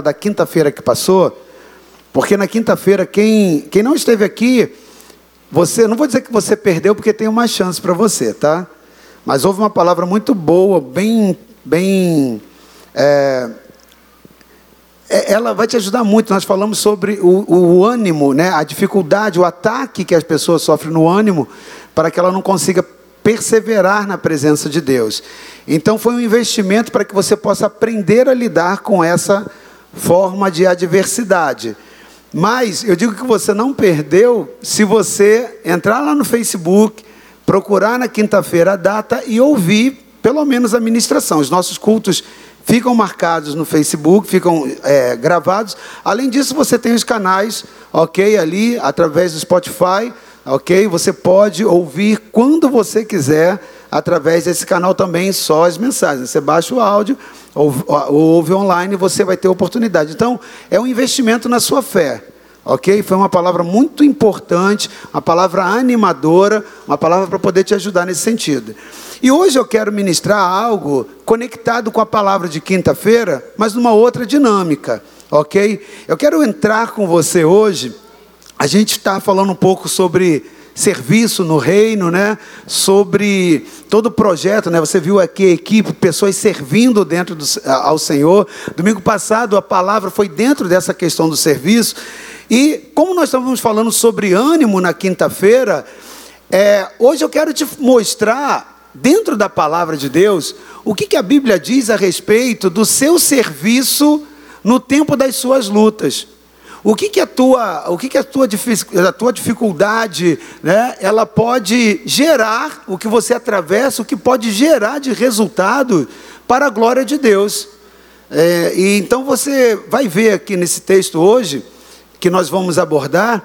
da quinta-feira que passou, porque na quinta-feira, quem, quem não esteve aqui, você, não vou dizer que você perdeu, porque tem uma chance para você, tá? Mas houve uma palavra muito boa, bem, bem é, é, ela vai te ajudar muito. Nós falamos sobre o, o, ânimo, né? a dificuldade, o ataque que as pessoas sofrem no ânimo, para que ela não consiga perseverar na presença de Deus. Então, foi um investimento para que você possa aprender a lidar com essa forma de adversidade. Mas eu digo que você não perdeu se você entrar lá no Facebook, procurar na quinta-feira a data e ouvir pelo menos a ministração. Os nossos cultos ficam marcados no Facebook, ficam é, gravados. Além disso, você tem os canais, ok, ali, através do Spotify, ok? Você pode ouvir quando você quiser, através desse canal também, só as mensagens. Você baixa o áudio, ouve, ouve online, você vai ter oportunidade. Então, é um investimento na sua fé. Ok? Foi uma palavra muito importante, uma palavra animadora, uma palavra para poder te ajudar nesse sentido. E hoje eu quero ministrar algo conectado com a palavra de quinta-feira, mas numa outra dinâmica, ok? Eu quero entrar com você hoje. A gente está falando um pouco sobre serviço no reino, né? Sobre todo o projeto, né? Você viu aqui a equipe, pessoas servindo dentro do, ao Senhor. Domingo passado a palavra foi dentro dessa questão do serviço. E como nós estávamos falando sobre ânimo na quinta-feira, é, hoje eu quero te mostrar dentro da palavra de Deus, o que, que a Bíblia diz a respeito do seu serviço no tempo das suas lutas. O que, que a tua, o que, que a tua, a tua dificuldade, né, ela pode gerar, o que você atravessa, o que pode gerar de resultado para a glória de Deus. É, e então você vai ver aqui nesse texto hoje, que nós vamos abordar,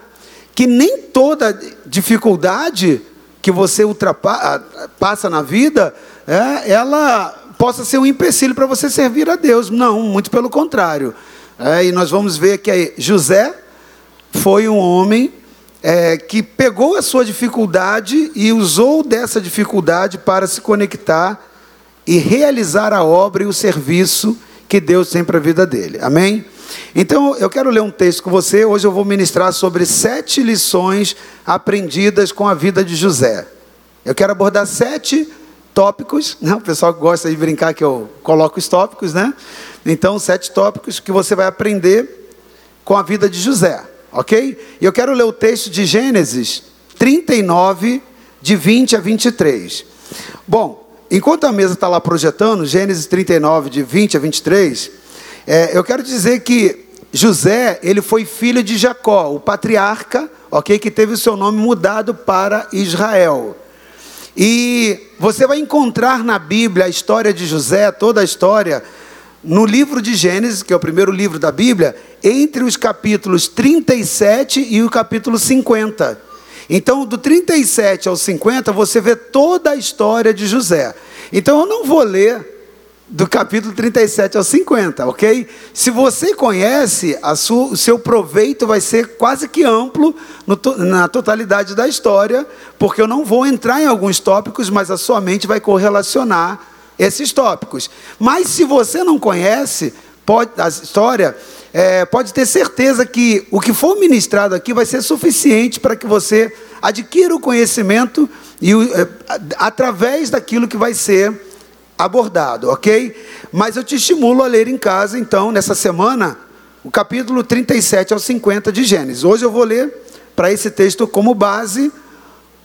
que nem toda dificuldade que você ultrapassa na vida, é, ela possa ser um empecilho para você servir a Deus. Não, muito pelo contrário. É, e nós vamos ver que José foi um homem é, que pegou a sua dificuldade e usou dessa dificuldade para se conectar e realizar a obra e o serviço que Deus tem para a vida dele. Amém? Então, eu quero ler um texto com você. Hoje eu vou ministrar sobre sete lições aprendidas com a vida de José. Eu quero abordar sete tópicos, né? o pessoal gosta de brincar que eu coloco os tópicos, né? Então, sete tópicos que você vai aprender com a vida de José, ok? E eu quero ler o texto de Gênesis 39, de 20 a 23. Bom, enquanto a mesa está lá projetando, Gênesis 39, de 20 a 23, é, eu quero dizer que José, ele foi filho de Jacó, o patriarca, ok, que teve o seu nome mudado para Israel. E você vai encontrar na Bíblia a história de José, toda a história, no livro de Gênesis, que é o primeiro livro da Bíblia, entre os capítulos 37 e o capítulo 50. Então, do 37 ao 50, você vê toda a história de José. Então, eu não vou ler do capítulo 37 ao 50, ok? Se você conhece, sua, o seu proveito vai ser quase que amplo no, na totalidade da história, porque eu não vou entrar em alguns tópicos, mas a sua mente vai correlacionar esses tópicos. Mas se você não conhece pode, a história, é, pode ter certeza que o que for ministrado aqui vai ser suficiente para que você adquira o conhecimento e, é, através daquilo que vai ser abordado, ok? Mas eu te estimulo a ler em casa, então, nessa semana, o capítulo 37 ao 50 de Gênesis. Hoje eu vou ler para esse texto como base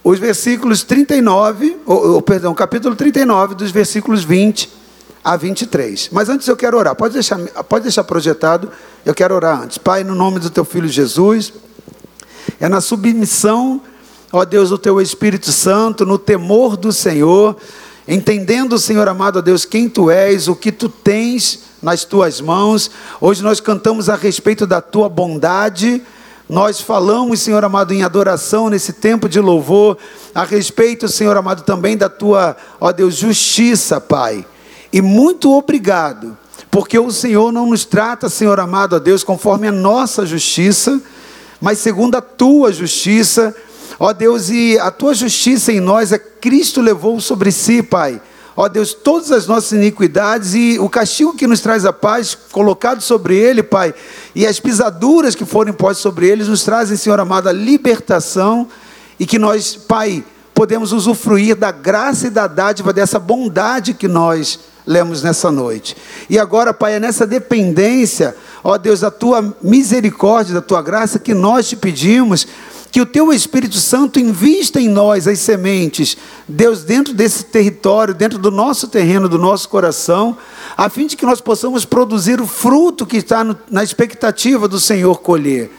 os versículos 39, ou, ou, perdão, capítulo 39, dos versículos 20 a 23. Mas antes eu quero orar. Pode deixar, pode deixar projetado. Eu quero orar antes. Pai, no nome do teu filho Jesus, é na submissão, ó Deus, do teu Espírito Santo, no temor do Senhor, entendendo, Senhor amado a Deus, quem tu és, o que tu tens nas tuas mãos. Hoje nós cantamos a respeito da tua bondade. Nós falamos, Senhor amado, em adoração nesse tempo de louvor, a respeito, Senhor amado, também da tua, ó Deus, justiça, Pai. E muito obrigado, porque o Senhor não nos trata, Senhor amado a Deus, conforme a nossa justiça, mas segundo a tua justiça Ó Deus, e a tua justiça em nós, é Cristo levou sobre si, Pai. Ó Deus, todas as nossas iniquidades e o castigo que nos traz a paz, colocado sobre ele, Pai, e as pisaduras que foram impostas sobre eles, nos trazem, Senhor amado, a libertação e que nós, Pai, podemos usufruir da graça e da dádiva dessa bondade que nós lemos nessa noite. E agora, Pai, é nessa dependência, ó Deus, da tua misericórdia, da tua graça, que nós te pedimos que o teu Espírito Santo invista em nós as sementes, Deus, dentro desse território, dentro do nosso terreno, do nosso coração, a fim de que nós possamos produzir o fruto que está no, na expectativa do Senhor colher.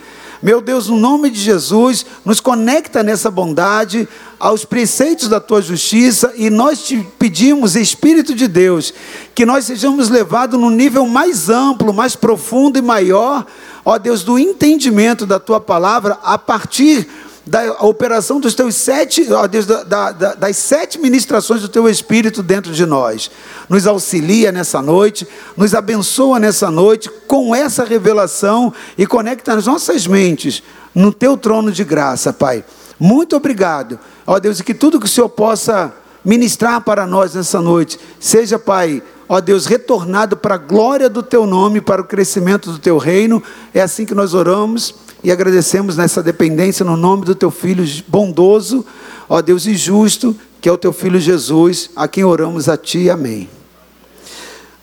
Meu Deus, no nome de Jesus, nos conecta nessa bondade, aos preceitos da tua justiça, e nós te pedimos, Espírito de Deus, que nós sejamos levados num nível mais amplo, mais profundo e maior, ó Deus, do entendimento da tua palavra, a partir da operação dos teus sete, ó Deus, da, da, das sete ministrações do teu Espírito dentro de nós. Nos auxilia nessa noite, nos abençoa nessa noite com essa revelação e conecta as nossas mentes no teu trono de graça, Pai. Muito obrigado, ó Deus, e que tudo que o Senhor possa ministrar para nós nessa noite, seja, Pai, ó Deus, retornado para a glória do teu nome, para o crescimento do teu reino. É assim que nós oramos e agradecemos nessa dependência no nome do teu filho bondoso, ó Deus e justo, que é o teu filho Jesus, a quem oramos a ti. Amém.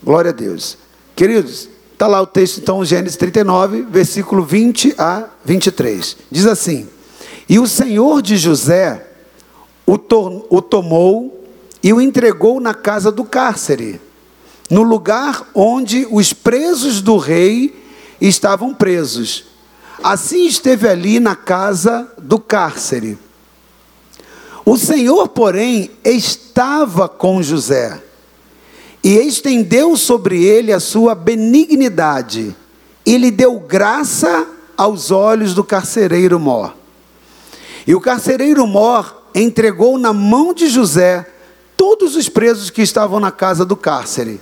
Glória a Deus. Queridos, está lá o texto então, Gênesis 39, versículo 20 a 23. Diz assim: E o Senhor de José o, to o tomou e o entregou na casa do cárcere, no lugar onde os presos do rei estavam presos Assim esteve ali na casa do cárcere. O Senhor, porém, estava com José e estendeu sobre ele a sua benignidade e lhe deu graça aos olhos do carcereiro Mor. E o carcereiro Mor entregou na mão de José todos os presos que estavam na casa do cárcere.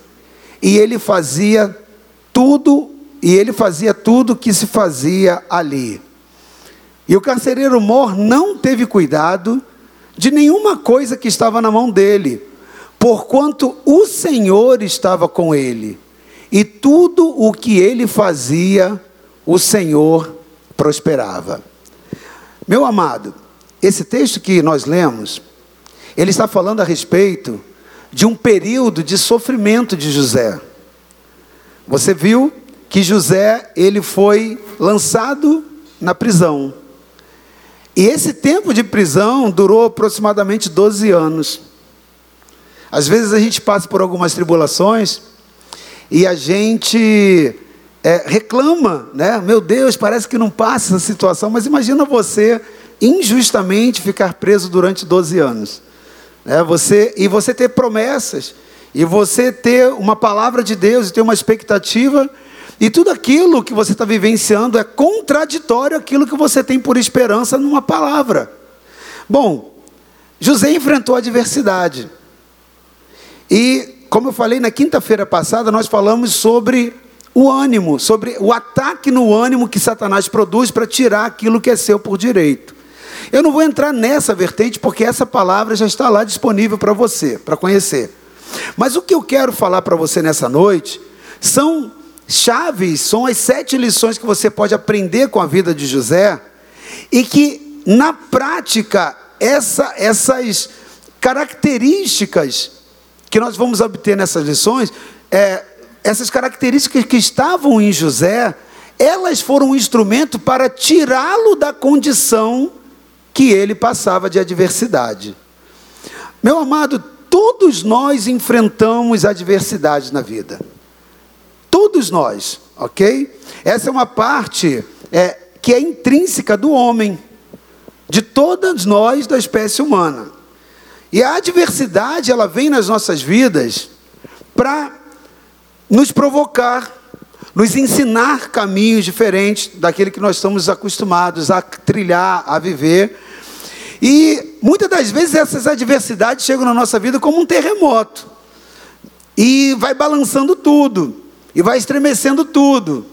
E ele fazia tudo e ele fazia tudo o que se fazia ali. E o carcereiro Mor não teve cuidado de nenhuma coisa que estava na mão dele, porquanto o Senhor estava com ele, e tudo o que ele fazia, o Senhor prosperava. Meu amado, esse texto que nós lemos, ele está falando a respeito de um período de sofrimento de José. Você viu que José ele foi lançado na prisão. E esse tempo de prisão durou aproximadamente 12 anos. Às vezes a gente passa por algumas tribulações e a gente é, reclama, né? Meu Deus, parece que não passa essa situação, mas imagina você injustamente ficar preso durante 12 anos. Né? Você, e você ter promessas, e você ter uma palavra de Deus, e ter uma expectativa, e tudo aquilo que você está vivenciando é contraditório àquilo que você tem por esperança numa palavra. Bom, José enfrentou a adversidade. E, como eu falei na quinta-feira passada, nós falamos sobre o ânimo, sobre o ataque no ânimo que Satanás produz para tirar aquilo que é seu por direito. Eu não vou entrar nessa vertente porque essa palavra já está lá disponível para você, para conhecer. Mas o que eu quero falar para você nessa noite são chaves, são as sete lições que você pode aprender com a vida de José e que, na prática, essa, essas características que nós vamos obter nessas lições, é, essas características que estavam em José, elas foram um instrumento para tirá-lo da condição que ele passava de adversidade. Meu amado, todos nós enfrentamos adversidades na vida. Todos nós, ok? Essa é uma parte é, que é intrínseca do homem, de todas nós da espécie humana. E a adversidade, ela vem nas nossas vidas para nos provocar, nos ensinar caminhos diferentes daquele que nós estamos acostumados a trilhar, a viver. E muitas das vezes essas adversidades chegam na nossa vida como um terremoto e vai balançando tudo e vai estremecendo tudo.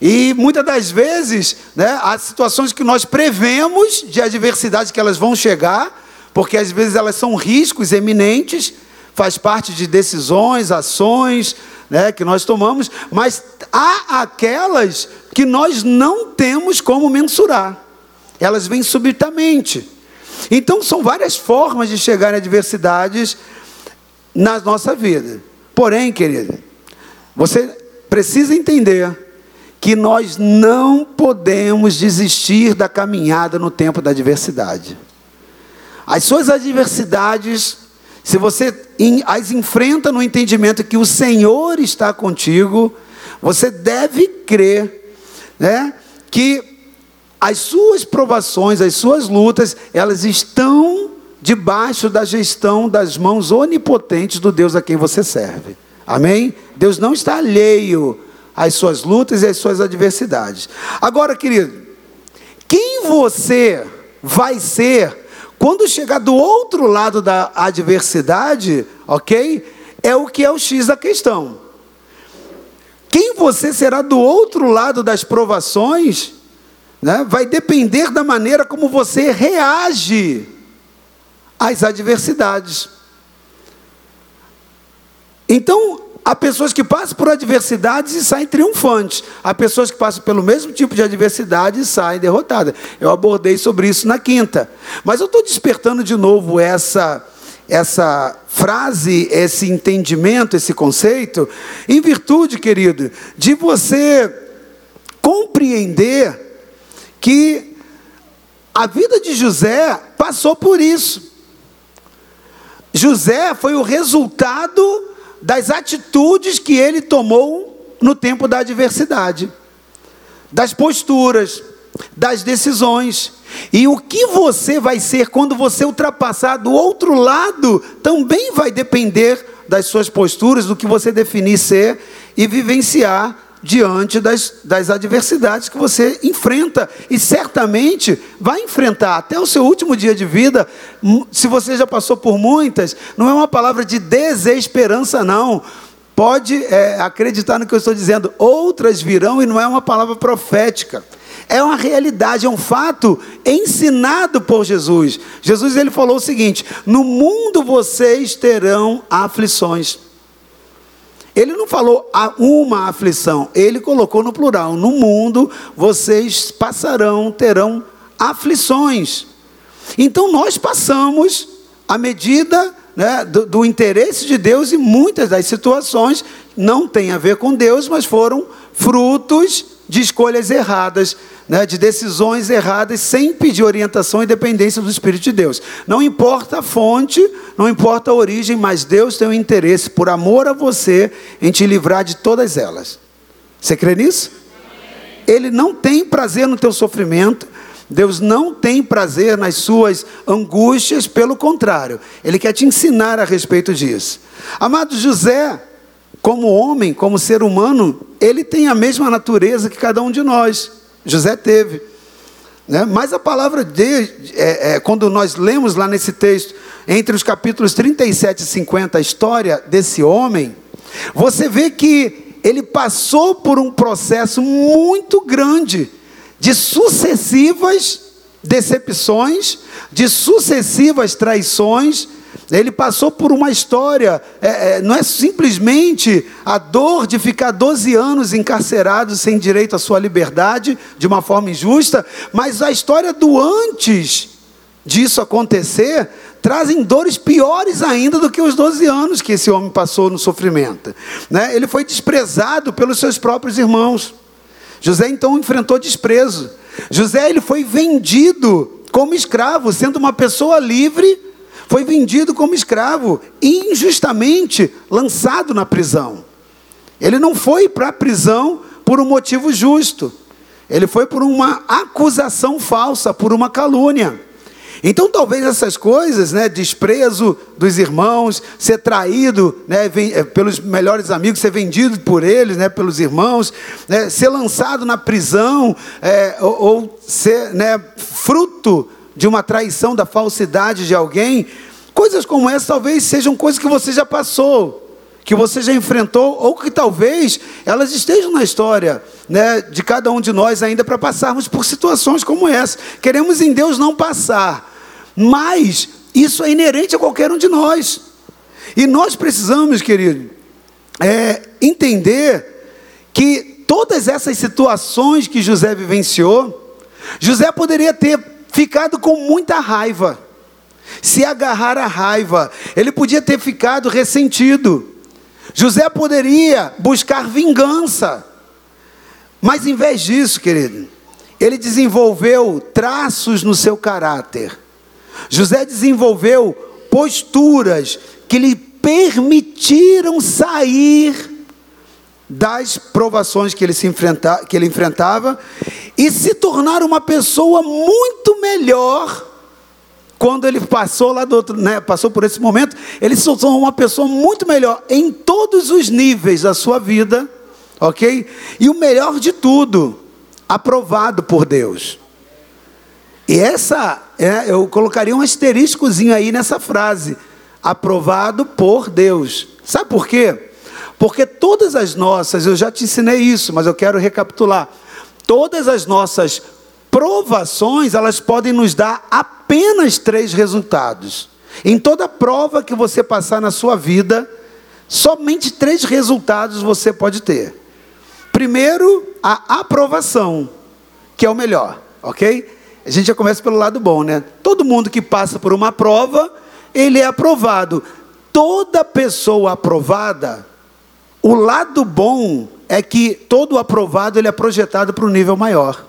E muitas das vezes, né, há situações que nós prevemos de adversidade que elas vão chegar, porque às vezes elas são riscos eminentes, faz parte de decisões, ações né, que nós tomamos, mas há aquelas que nós não temos como mensurar, elas vêm subitamente. Então, são várias formas de chegar em adversidades na nossa vida. Porém, querido, você precisa entender que nós não podemos desistir da caminhada no tempo da adversidade. As suas adversidades, se você as enfrenta no entendimento que o Senhor está contigo, você deve crer, né, que as suas provações, as suas lutas, elas estão debaixo da gestão das mãos onipotentes do Deus a quem você serve. Amém? Deus não está alheio às suas lutas e às suas adversidades. Agora, querido, quem você vai ser quando chegar do outro lado da adversidade, ok? É o que é o X da questão. Quem você será do outro lado das provações, né, vai depender da maneira como você reage às adversidades. Então, há pessoas que passam por adversidades e saem triunfantes. Há pessoas que passam pelo mesmo tipo de adversidade e saem derrotadas. Eu abordei sobre isso na quinta. Mas eu estou despertando de novo essa, essa frase, esse entendimento, esse conceito, em virtude, querido, de você compreender que a vida de José passou por isso. José foi o resultado das atitudes que ele tomou no tempo da adversidade, das posturas, das decisões. E o que você vai ser quando você ultrapassar do outro lado também vai depender das suas posturas, do que você definir ser e vivenciar diante das, das adversidades que você enfrenta. E certamente vai enfrentar até o seu último dia de vida. Se você já passou por muitas, não é uma palavra de desesperança, não. Pode é, acreditar no que eu estou dizendo. Outras virão e não é uma palavra profética. É uma realidade, é um fato ensinado por Jesus. Jesus ele falou o seguinte: No mundo vocês terão aflições. Ele não falou a uma aflição, ele colocou no plural: no mundo vocês passarão, terão aflições. Então nós passamos à medida né, do, do, interesse de Deus e muitas das situações. Não têm a ver com Deus, mas foram frutos de escolhas erradas né, de decisões erradas sem pedir orientação e dependência do Espírito de Deus. Não importa a fonte, não importa a origem, mas Deus tem um interesse, por amor a você, em te livrar de todas elas. Você crê nisso? Ele não tem prazer no teu sofrimento, Deus não tem prazer nas suas angústias, pelo contrário, Ele quer te ensinar a respeito disso. Amado José, como homem, como ser humano, ele tem a mesma natureza que cada um de nós. José teve. Né? Mas a palavra de, é, é, quando nós lemos lá nesse texto, entre os capítulos 37 e 50, a história desse homem, você vê que ele passou por um processo muito grande de sucessivas decepções, de sucessivas traições, ele passou por uma história, é, é, não é simplesmente a dor de ficar 12 anos encarcerado sem direito à sua liberdade, de uma forma injusta, mas a história do antes disso acontecer trazem dores piores ainda do que os 12 anos que esse homem passou no sofrimento. Né? Ele foi desprezado pelos seus próprios irmãos. José então enfrentou desprezo. José ele foi vendido como escravo, sendo uma pessoa livre foi vendido como escravo, injustamente lançado na prisão. Ele não foi para a prisão por um motivo justo. Ele foi por uma acusação falsa, por uma calúnia. Então, talvez essas coisas, né, desprezo dos irmãos, ser traído né, eh, pelos melhores amigos, ser vendido por eles, né, pelos irmãos, né, ser lançado na prisão, é, ou, ou, ser né, fruto de uma traição da falsidade de alguém, coisas como essa talvez sejam coisas que você já passou, que você já enfrentou, ou que talvez elas estejam na história né, de cada um de nós ainda para passarmos por situações como essa. Queremos em Deus não passar, mas isso é inerente a qualquer um de nós. E nós precisamos, querido, é, entender que todas essas situações que José vivenciou, José poderia ter ficado com muita raiva, se agarrar à raiva, ele podia ter ficado ressentido. José poderia buscar vingança, mas em vez disso, querido, ele desenvolveu traços no seu caráter. José desenvolveu posturas que lhe permitiram sair das provações que ele, se enfrenta, que ele enfrentava e se tornar uma pessoa muito melhor quando ele passou lá do outro, né, passou por esse momento, ele se tornou uma pessoa muito melhor em todos os níveis da sua vida, ok? E o melhor de tudo, aprovado por Deus. E essa, é, eu colocaria um asteriscozinho aí nessa frase, aprovado por Deus. Sabe por quê? Porque todas as nossas, eu já te ensinei isso, mas eu quero recapitular. Todas as nossas provações, elas podem nos dar apenas três resultados. Em toda prova que você passar na sua vida, somente três resultados você pode ter. Primeiro, a aprovação, que é o melhor, ok? A gente já começa pelo lado bom, né? Todo mundo que passa por uma prova, ele é aprovado. Toda pessoa aprovada, o lado bom é que todo aprovado ele é projetado para um nível maior.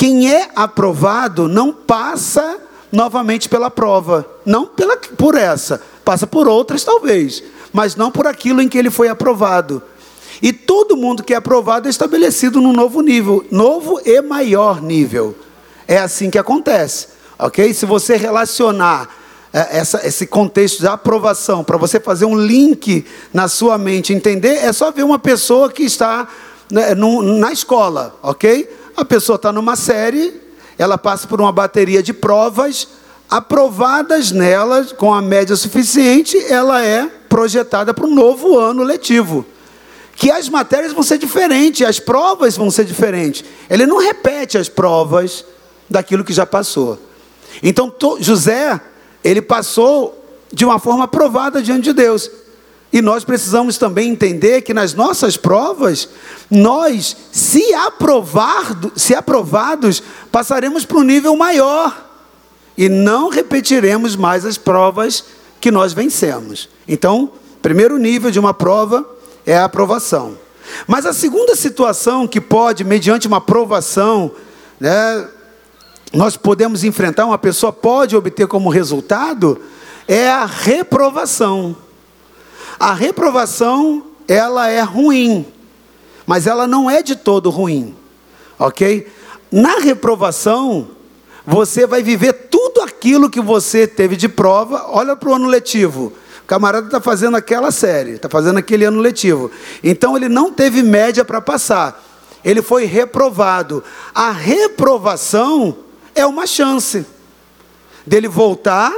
Quem é aprovado não passa novamente pela prova, não pela, por essa, passa por outras talvez, mas não por aquilo em que ele foi aprovado. E todo mundo que é aprovado é estabelecido num novo nível, novo e maior nível. É assim que acontece, ok? Se você relacionar é, essa, esse contexto de aprovação, para você fazer um link na sua mente, entender, é só ver uma pessoa que está né, na escola, ok? A pessoa está numa série, ela passa por uma bateria de provas, aprovadas nela, com a média suficiente, ela é projetada para um novo ano letivo. Que as matérias vão ser diferentes, as provas vão ser diferentes. Ele não repete as provas daquilo que já passou. Então, José, ele passou de uma forma aprovada diante de Deus. E nós precisamos também entender que nas nossas provas, nós, se, se aprovados, passaremos para um nível maior. E não repetiremos mais as provas que nós vencemos. Então, primeiro nível de uma prova é a aprovação. Mas a segunda situação que pode, mediante uma aprovação, né, nós podemos enfrentar, uma pessoa pode obter como resultado, é a reprovação. A reprovação, ela é ruim, mas ela não é de todo ruim, ok? Na reprovação, você vai viver tudo aquilo que você teve de prova. Olha para o ano letivo. O camarada está fazendo aquela série, está fazendo aquele ano letivo. Então ele não teve média para passar. Ele foi reprovado. A reprovação é uma chance dele voltar,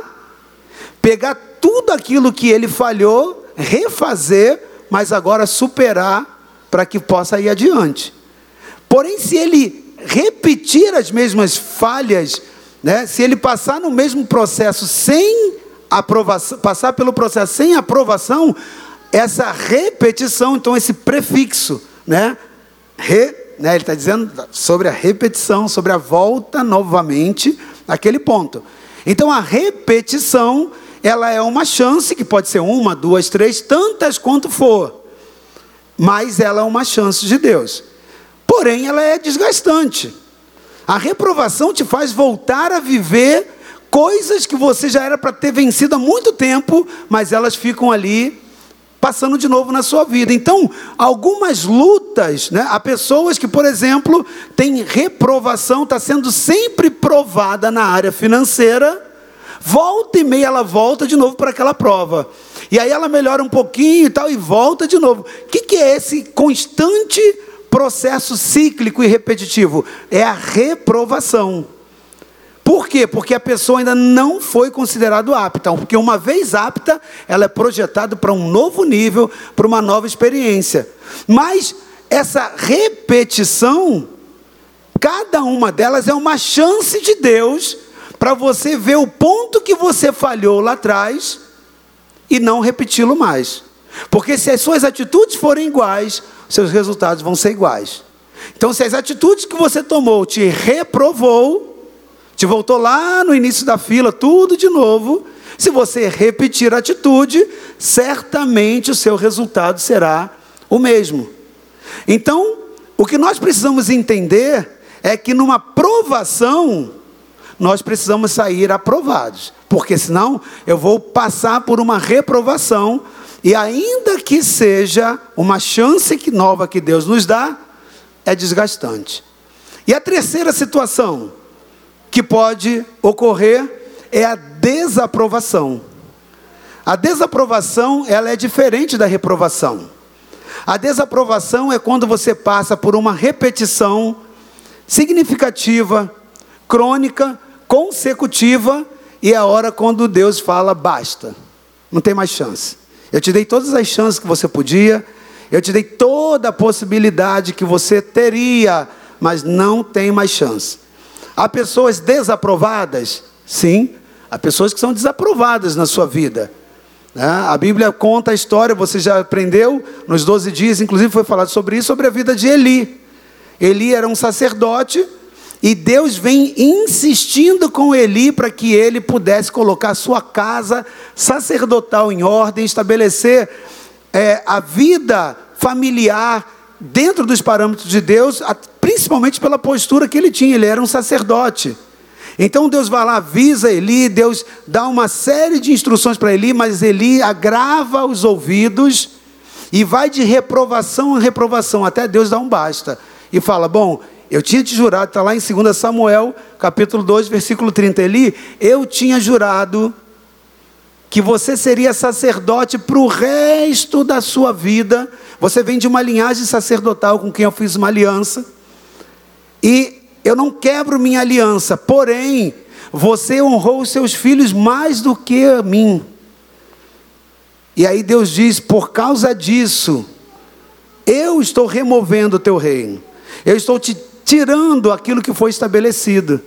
pegar tudo aquilo que ele falhou refazer, mas agora superar para que possa ir adiante. Porém, se ele repetir as mesmas falhas, né, se ele passar no mesmo processo sem aprovação, passar pelo processo sem aprovação, essa repetição, então esse prefixo, né, re, né, ele está dizendo sobre a repetição, sobre a volta novamente aquele ponto. Então a repetição ela é uma chance, que pode ser uma, duas, três, tantas quanto for. Mas ela é uma chance de Deus. Porém, ela é desgastante. A reprovação te faz voltar a viver coisas que você já era para ter vencido há muito tempo, mas elas ficam ali passando de novo na sua vida. Então, algumas lutas, né? há pessoas que, por exemplo, têm reprovação, está sendo sempre provada na área financeira, Volta e meia ela volta de novo para aquela prova. E aí ela melhora um pouquinho e tal, e volta de novo. O que, que é esse constante processo cíclico e repetitivo? É a reprovação. Por quê? Porque a pessoa ainda não foi considerada apta. Porque uma vez apta, ela é projetada para um novo nível, para uma nova experiência. Mas essa repetição, cada uma delas é uma chance de Deus para você ver o ponto que você falhou lá atrás e não repeti-lo mais. Porque se as suas atitudes forem iguais, seus resultados vão ser iguais. Então, se as atitudes que você tomou te reprovou, te voltou lá no início da fila, tudo de novo, se você repetir a atitude, certamente o seu resultado será o mesmo. Então, o que nós precisamos entender é que numa provação, nós precisamos sair aprovados, porque senão eu vou passar por uma reprovação e ainda que seja uma chance que nova que Deus nos dá, é desgastante. E a terceira situação que pode ocorrer é a desaprovação. A desaprovação, ela é diferente da reprovação. A desaprovação é quando você passa por uma repetição significativa, crônica, consecutiva, e é a hora quando Deus fala basta. Não tem mais chance. Eu te dei todas as chances que você podia, eu te dei toda a possibilidade que você teria, mas não tem mais chance. Há pessoas desaprovadas? Sim, há pessoas que são desaprovadas na sua vida. Né? A Bíblia conta a história, você já aprendeu nos 12 dias, inclusive foi falado sobre isso, sobre a vida de Eli. Eli era um sacerdote e Deus vem insistindo com Eli para que ele pudesse colocar sua casa sacerdotal em ordem, estabelecer é, a vida familiar dentro dos parâmetros de Deus, principalmente pela postura que ele tinha, ele era um sacerdote. Então Deus vai lá, avisa Eli, Deus dá uma série de instruções para Eli, mas Eli agrava os ouvidos e vai de reprovação a reprovação, até Deus dá um basta. E fala: Bom, eu tinha te jurado, está lá em 2 Samuel, capítulo 2, versículo 30. Eli, eu tinha jurado que você seria sacerdote para o resto da sua vida. Você vem de uma linhagem sacerdotal com quem eu fiz uma aliança. E eu não quebro minha aliança, porém, você honrou os seus filhos mais do que a mim. E aí Deus diz: por causa disso, eu estou removendo o teu reino. Eu estou te tirando aquilo que foi estabelecido.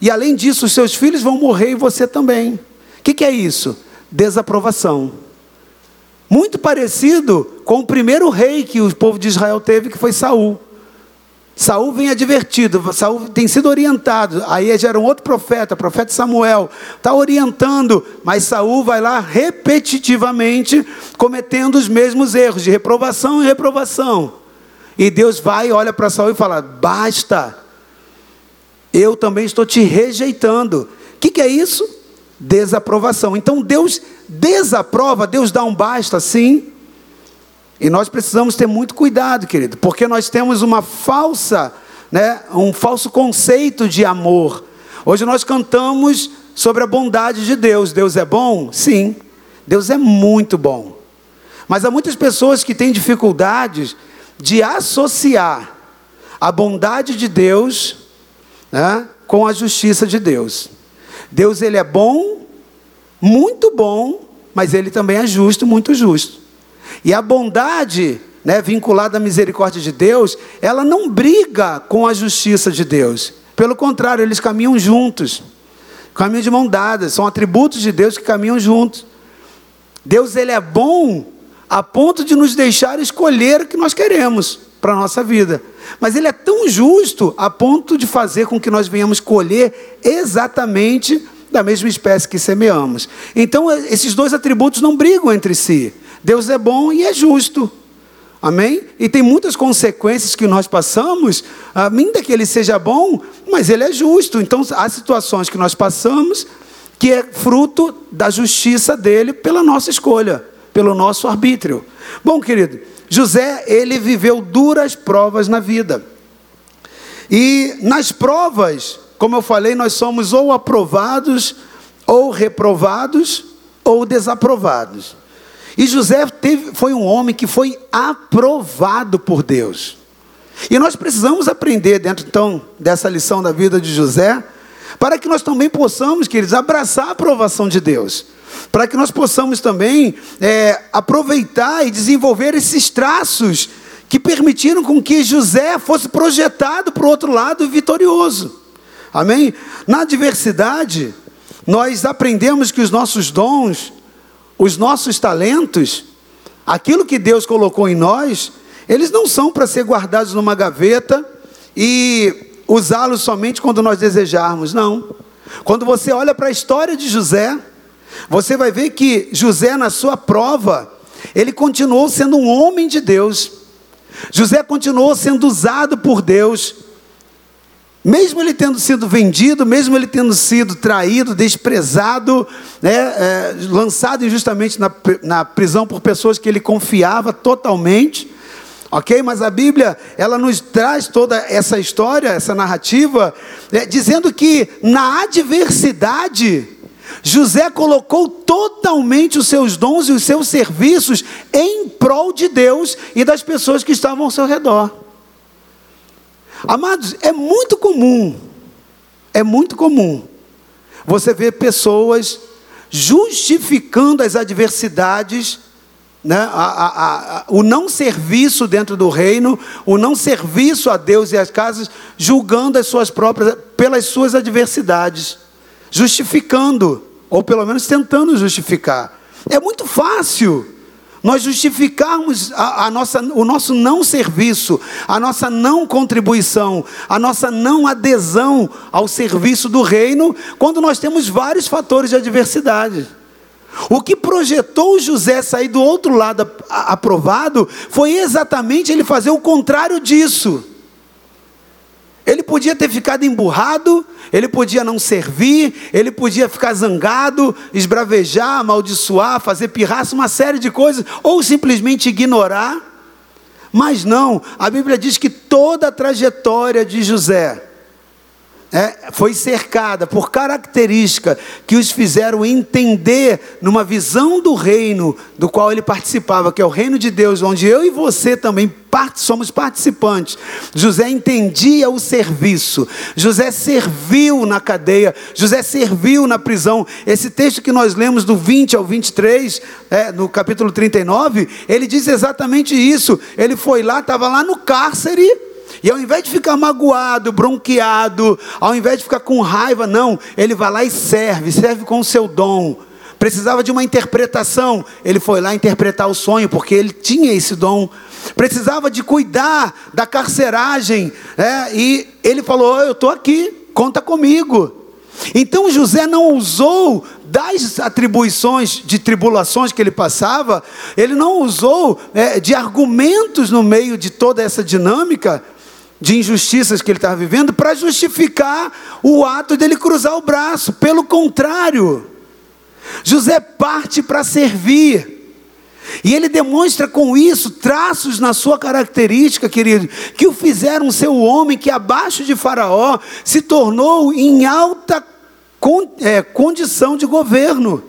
E além disso, os seus filhos vão morrer e você também. O que, que é isso? Desaprovação. Muito parecido com o primeiro rei que o povo de Israel teve, que foi Saul. Saul vem advertido, Saul tem sido orientado. Aí já era um outro profeta, o profeta Samuel, está orientando, mas Saul vai lá repetitivamente cometendo os mesmos erros de reprovação e reprovação. E Deus vai, olha para Saul e fala: basta, eu também estou te rejeitando. O que, que é isso? Desaprovação. Então Deus desaprova, Deus dá um basta, sim. E nós precisamos ter muito cuidado, querido, porque nós temos uma falsa, né, um falso conceito de amor. Hoje nós cantamos sobre a bondade de Deus. Deus é bom? Sim. Deus é muito bom. Mas há muitas pessoas que têm dificuldades de associar a bondade de Deus né, com a justiça de Deus. Deus ele é bom, muito bom, mas ele também é justo, muito justo. E a bondade, né, vinculada à misericórdia de Deus, ela não briga com a justiça de Deus. Pelo contrário, eles caminham juntos. Caminham de mão dadas, são atributos de Deus que caminham juntos. Deus ele é bom a ponto de nos deixar escolher o que nós queremos para a nossa vida. Mas Ele é tão justo a ponto de fazer com que nós venhamos colher exatamente da mesma espécie que semeamos. Então, esses dois atributos não brigam entre si. Deus é bom e é justo. Amém? E tem muitas consequências que nós passamos, ainda que Ele seja bom, mas Ele é justo. Então, há situações que nós passamos que é fruto da justiça dele pela nossa escolha pelo nosso arbítrio. Bom, querido, José, ele viveu duras provas na vida. E nas provas, como eu falei, nós somos ou aprovados, ou reprovados, ou desaprovados. E José teve, foi um homem que foi aprovado por Deus. E nós precisamos aprender dentro então dessa lição da vida de José, para que nós também possamos, queridos, abraçar a aprovação de Deus para que nós possamos também é, aproveitar e desenvolver esses traços que permitiram com que José fosse projetado para o outro lado vitorioso. Amém? Na adversidade, nós aprendemos que os nossos dons os nossos talentos, aquilo que Deus colocou em nós, eles não são para ser guardados numa gaveta e usá-los somente quando nós desejarmos, não. Quando você olha para a história de José, você vai ver que José, na sua prova, ele continuou sendo um homem de Deus. José continuou sendo usado por Deus. Mesmo ele tendo sido vendido, mesmo ele tendo sido traído, desprezado, né, é, lançado injustamente na, na prisão por pessoas que ele confiava totalmente, ok? Mas a Bíblia, ela nos traz toda essa história, essa narrativa, é, dizendo que na adversidade, José colocou totalmente os seus dons e os seus serviços em prol de Deus e das pessoas que estavam ao seu redor. Amados, é muito comum, é muito comum você ver pessoas justificando as adversidades, né, a, a, a, o não serviço dentro do reino, o não serviço a Deus e às casas, julgando as suas próprias, pelas suas adversidades, justificando ou pelo menos tentando justificar. É muito fácil nós justificarmos a, a, nossa, o nosso não serviço, a nossa não contribuição, a nossa não adesão ao serviço do reino, quando nós temos vários fatores de adversidade. O que projetou José sair do outro lado aprovado foi exatamente ele fazer o contrário disso. Ele podia ter ficado emburrado, ele podia não servir, ele podia ficar zangado, esbravejar, amaldiçoar, fazer pirraça, uma série de coisas, ou simplesmente ignorar. Mas não, a Bíblia diz que toda a trajetória de José é, foi cercada por características que os fizeram entender numa visão do reino do qual ele participava, que é o reino de Deus, onde eu e você também somos participantes. José entendia o serviço, José serviu na cadeia, José serviu na prisão. Esse texto que nós lemos do 20 ao 23, é, no capítulo 39, ele diz exatamente isso. Ele foi lá, estava lá no cárcere e ao invés de ficar magoado, bronqueado, ao invés de ficar com raiva, não, ele vai lá e serve, serve com o seu dom. Precisava de uma interpretação, ele foi lá interpretar o sonho, porque ele tinha esse dom. Precisava de cuidar da carceragem, é, e ele falou: Eu estou aqui, conta comigo. Então José não usou das atribuições de tribulações que ele passava, ele não usou é, de argumentos no meio de toda essa dinâmica de injustiças que ele estava vivendo para justificar o ato dele cruzar o braço. Pelo contrário, José parte para servir. E ele demonstra com isso traços na sua característica, querido, que o fizeram ser o homem que, abaixo de Faraó, se tornou em alta é, condição de governo.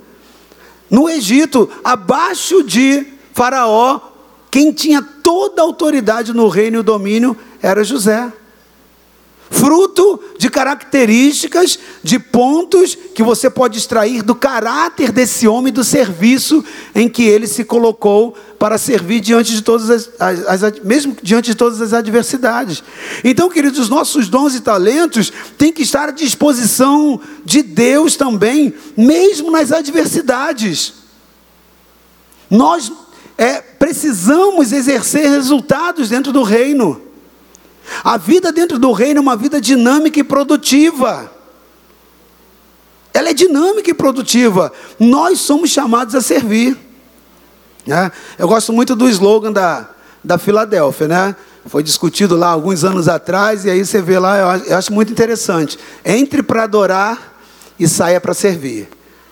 No Egito, abaixo de Faraó, quem tinha toda a autoridade no reino e o domínio era José. Fruto de características, de pontos que você pode extrair do caráter desse homem, do serviço em que ele se colocou para servir diante de todas as, as, as, mesmo diante de todas as adversidades. Então, queridos, os nossos dons e talentos têm que estar à disposição de Deus também, mesmo nas adversidades. Nós é, precisamos exercer resultados dentro do reino. A vida dentro do reino é uma vida dinâmica e produtiva. Ela é dinâmica e produtiva. Nós somos chamados a servir. Né? Eu gosto muito do slogan da, da Filadélfia, né? Foi discutido lá alguns anos atrás, e aí você vê lá, eu acho muito interessante. Entre para adorar e saia para servir.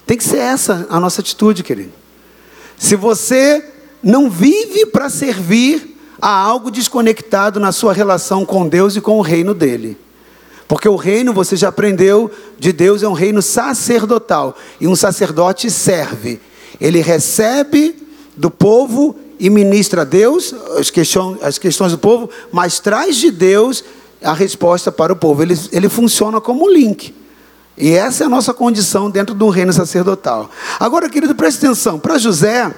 Tem que ser essa a nossa atitude, querido. Se você não vive para servir, há algo desconectado na sua relação com Deus e com o reino dele. Porque o reino, você já aprendeu, de Deus é um reino sacerdotal. E um sacerdote serve. Ele recebe do povo e ministra a Deus as questões, as questões do povo, mas traz de Deus a resposta para o povo. Ele, ele funciona como link. E essa é a nossa condição dentro do reino sacerdotal. Agora, querido, preste atenção. Para José,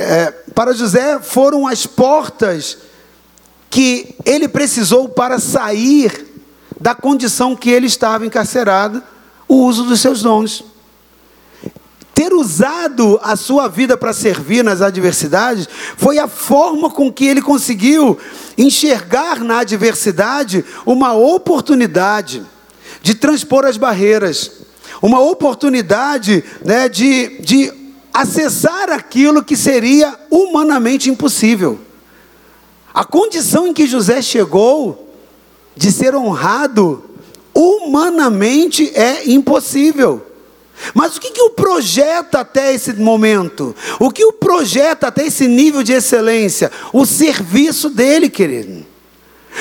é, para José foram as portas que ele precisou para sair da condição que ele estava encarcerado, o uso dos seus dons. ter usado a sua vida para servir nas adversidades foi a forma com que ele conseguiu enxergar na adversidade uma oportunidade de transpor as barreiras, uma oportunidade né, de, de acessar aquilo que seria humanamente impossível. A condição em que José chegou de ser honrado, humanamente é impossível. Mas o que, que o projeta até esse momento? O que o projeta até esse nível de excelência? O serviço dele, querido.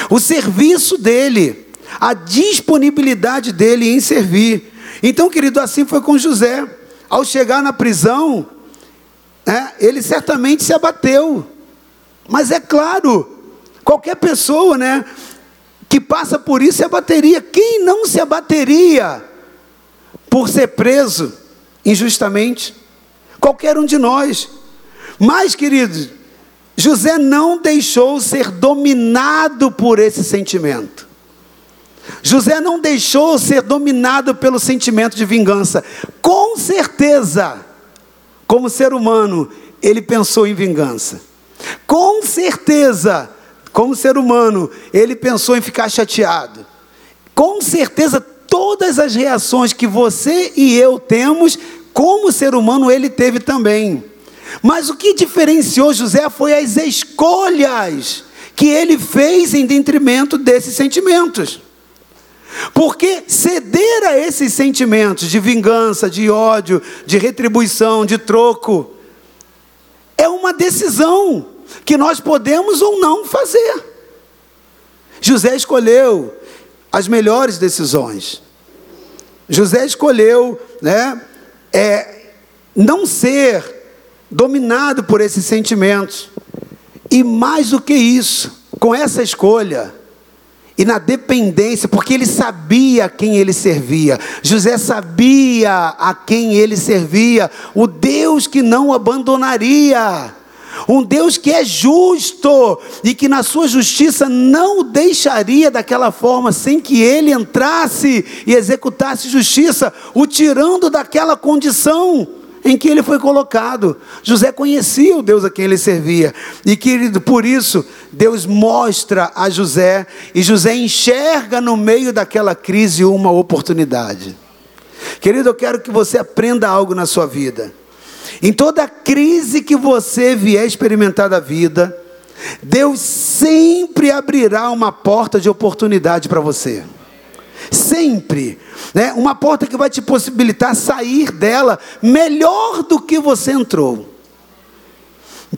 O serviço dele. A disponibilidade dele em servir. Então, querido, assim foi com José. Ao chegar na prisão, né, ele certamente se abateu. Mas é claro, qualquer pessoa, né, que passa por isso se abateria. Quem não se abateria por ser preso injustamente? Qualquer um de nós. Mas, queridos, José não deixou ser dominado por esse sentimento. José não deixou ser dominado pelo sentimento de vingança. Com certeza, como ser humano, ele pensou em vingança. Com certeza, como ser humano, ele pensou em ficar chateado. Com certeza, todas as reações que você e eu temos, como ser humano, ele teve também. Mas o que diferenciou José foi as escolhas que ele fez em detrimento desses sentimentos. Porque ceder a esses sentimentos de vingança, de ódio, de retribuição, de troco, é uma decisão que nós podemos ou não fazer. José escolheu as melhores decisões. José escolheu, né, é, não ser dominado por esses sentimentos. E mais do que isso, com essa escolha, e na dependência, porque ele sabia quem ele servia. José sabia a quem ele servia, o Deus que não abandonaria. Um Deus que é justo e que na sua justiça não o deixaria daquela forma sem que ele entrasse e executasse justiça, o tirando daquela condição em que ele foi colocado. José conhecia o Deus a quem ele servia. E querido, por isso, Deus mostra a José e José enxerga no meio daquela crise uma oportunidade. Querido, eu quero que você aprenda algo na sua vida. Em toda crise que você vier experimentar da vida, Deus sempre abrirá uma porta de oportunidade para você. Sempre. Né? Uma porta que vai te possibilitar sair dela melhor do que você entrou.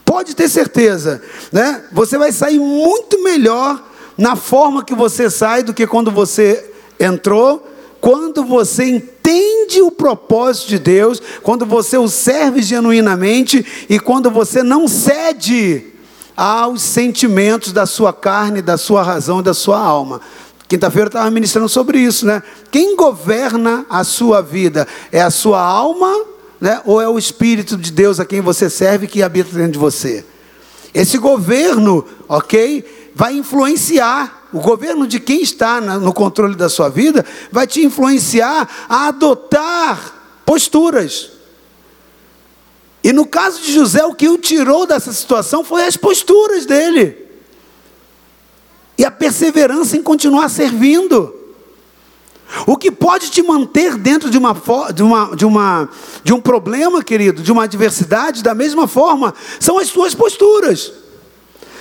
Pode ter certeza, né? Você vai sair muito melhor na forma que você sai do que quando você entrou, quando você entende o propósito de Deus, quando você o serve genuinamente e quando você não cede aos sentimentos da sua carne, da sua razão, da sua alma. Quinta-feira eu estava ministrando sobre isso, né? Quem governa a sua vida é a sua alma, né? Ou é o Espírito de Deus a quem você serve que habita dentro de você? Esse governo, ok, vai influenciar. O governo de quem está no controle da sua vida vai te influenciar a adotar posturas. E no caso de José, o que o tirou dessa situação foi as posturas dele e a perseverança em continuar servindo. O que pode te manter dentro de, uma, de, uma, de, uma, de um problema, querido, de uma adversidade, da mesma forma, são as tuas posturas.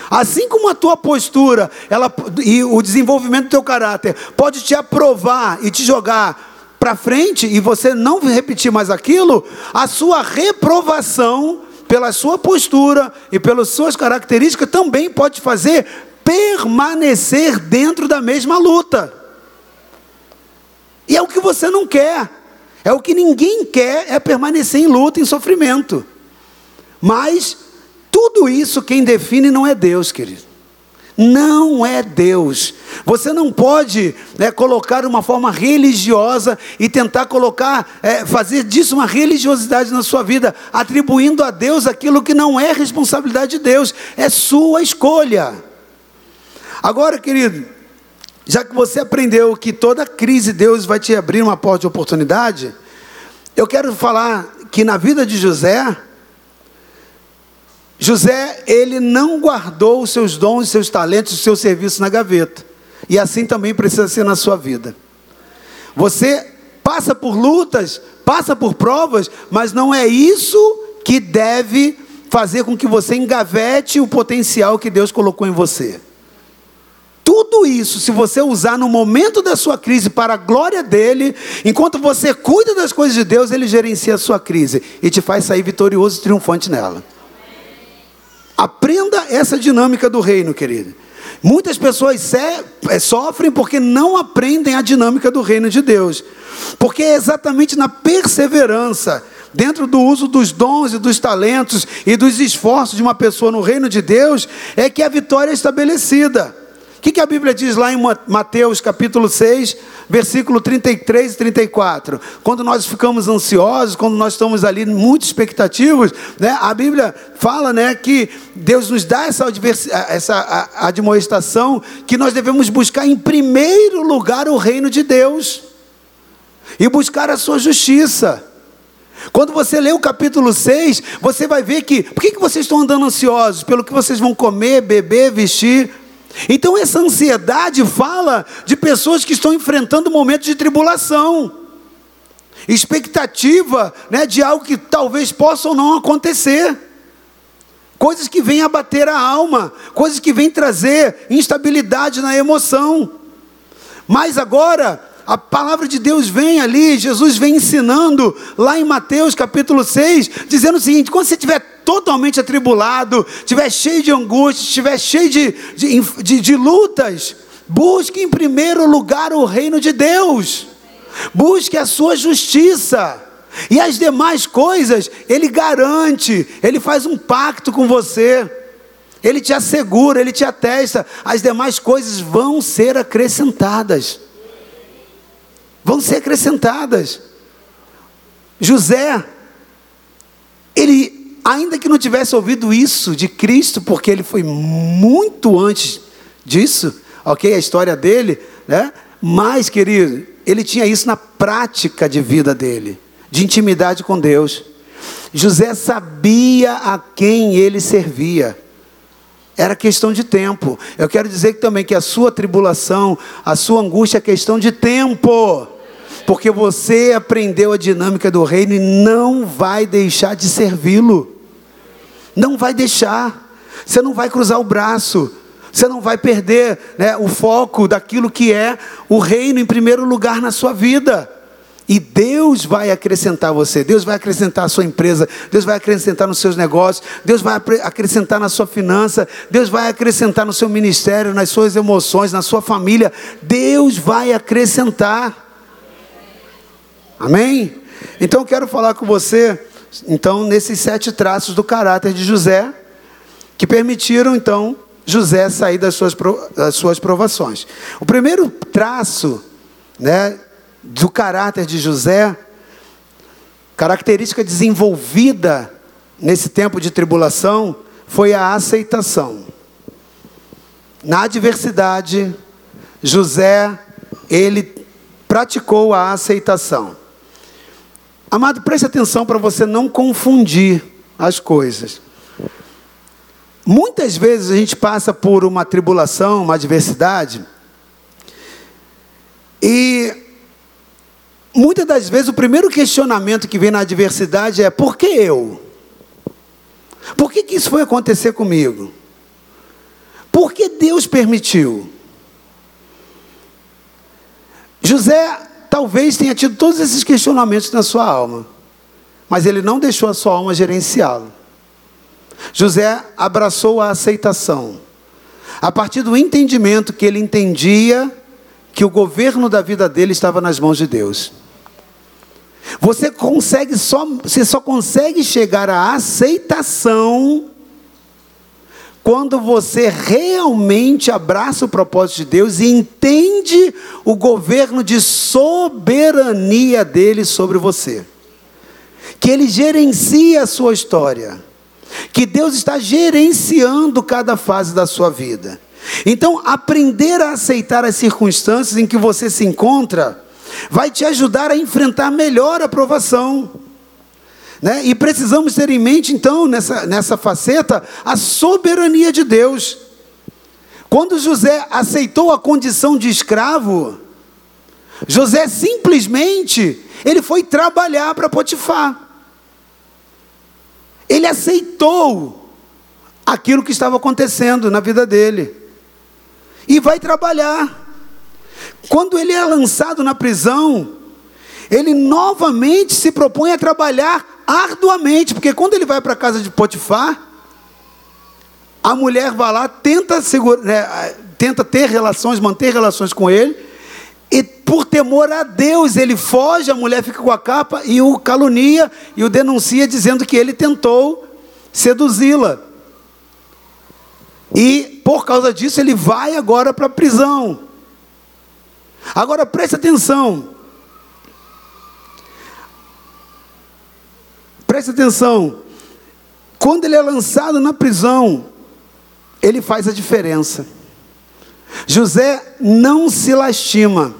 Assim como a tua postura ela, e o desenvolvimento do teu caráter pode te aprovar e te jogar para frente e você não repetir mais aquilo, a sua reprovação pela sua postura e pelas suas características também pode fazer permanecer dentro da mesma luta. E é o que você não quer. É o que ninguém quer, é permanecer em luta, em sofrimento. Mas tudo isso quem define não é Deus, querido. Não é Deus. Você não pode né, colocar uma forma religiosa e tentar colocar, é, fazer disso uma religiosidade na sua vida, atribuindo a Deus aquilo que não é responsabilidade de Deus, é sua escolha. Agora, querido, já que você aprendeu que toda crise Deus vai te abrir uma porta de oportunidade, eu quero falar que na vida de José, José, ele não guardou os seus dons, seus talentos, o seu serviço na gaveta. E assim também precisa ser na sua vida. Você passa por lutas, passa por provas, mas não é isso que deve fazer com que você engavete o potencial que Deus colocou em você. Tudo isso, se você usar no momento da sua crise para a glória dele, enquanto você cuida das coisas de Deus, ele gerencia a sua crise e te faz sair vitorioso e triunfante nela. Aprenda essa dinâmica do reino, querido. Muitas pessoas é, sofrem porque não aprendem a dinâmica do reino de Deus. Porque é exatamente na perseverança, dentro do uso dos dons e dos talentos e dos esforços de uma pessoa no reino de Deus, é que a vitória é estabelecida. O que, que, a Bíblia diz lá em Mateus capítulo 6, versículo 33 e 34? Quando nós ficamos ansiosos, quando nós estamos ali muito expectativos, né, a Bíblia fala né, que Deus nos dá essa, essa admoestação que nós devemos buscar em primeiro lugar o reino de Deus e buscar a sua justiça. Quando você lê o capítulo 6, você vai ver que, por que, que vocês estão andando ansiosos? Pelo que vocês vão comer, beber, vestir? Então, essa ansiedade fala de pessoas que estão enfrentando momentos de tribulação, expectativa né, de algo que talvez possa ou não acontecer, coisas que vêm abater a alma, coisas que vêm trazer instabilidade na emoção. Mas agora, a palavra de Deus vem ali, Jesus vem ensinando lá em Mateus capítulo 6, dizendo o seguinte: quando você estiver totalmente atribulado, estiver cheio de angústia, estiver cheio de, de, de, de lutas, busque em primeiro lugar o reino de Deus, busque a sua justiça. E as demais coisas, Ele garante, Ele faz um pacto com você, Ele te assegura, Ele te atesta, as demais coisas vão ser acrescentadas vão ser acrescentadas. José, ele, ainda que não tivesse ouvido isso de Cristo, porque ele foi muito antes disso, ok? A história dele, né? Mas, querido, ele tinha isso na prática de vida dele, de intimidade com Deus. José sabia a quem ele servia. Era questão de tempo. Eu quero dizer também que a sua tribulação, a sua angústia é questão de tempo porque você aprendeu a dinâmica do reino e não vai deixar de servi-lo. Não vai deixar. Você não vai cruzar o braço. Você não vai perder né, o foco daquilo que é o reino em primeiro lugar na sua vida. E Deus vai acrescentar você, Deus vai acrescentar a sua empresa, Deus vai acrescentar nos seus negócios, Deus vai acrescentar na sua finança, Deus vai acrescentar no seu ministério, nas suas emoções, na sua família. Deus vai acrescentar. Amém? Então eu quero falar com você, então, nesses sete traços do caráter de José, que permitiram, então, José sair das suas, das suas provações. O primeiro traço, né, do caráter de José, característica desenvolvida nesse tempo de tribulação, foi a aceitação. Na adversidade, José, ele praticou a aceitação. Amado, preste atenção para você não confundir as coisas. Muitas vezes a gente passa por uma tribulação, uma adversidade, e muitas das vezes o primeiro questionamento que vem na adversidade é: por que eu? Por que, que isso foi acontecer comigo? Por que Deus permitiu? José talvez tenha tido todos esses questionamentos na sua alma, mas ele não deixou a sua alma gerenciá-lo. José abraçou a aceitação, a partir do entendimento que ele entendia que o governo da vida dele estava nas mãos de Deus. Você consegue só, você só consegue chegar à aceitação quando você realmente abraça o propósito de Deus e entende o governo de soberania dele sobre você. Que ele gerencia a sua história. Que Deus está gerenciando cada fase da sua vida. Então, aprender a aceitar as circunstâncias em que você se encontra vai te ajudar a enfrentar melhor a provação. Né? E precisamos ter em mente, então, nessa, nessa faceta, a soberania de Deus. Quando José aceitou a condição de escravo, José simplesmente ele foi trabalhar para Potifar. Ele aceitou aquilo que estava acontecendo na vida dele e vai trabalhar. Quando ele é lançado na prisão, ele novamente se propõe a trabalhar arduamente, porque quando ele vai para a casa de Potifar, a mulher vai lá, tenta, segura, né, tenta ter relações, manter relações com ele, e por temor a Deus, ele foge, a mulher fica com a capa e o calunia e o denuncia, dizendo que ele tentou seduzi-la. E por causa disso, ele vai agora para a prisão. Agora preste atenção. Preste atenção. Quando ele é lançado na prisão, ele faz a diferença. José não se lastima.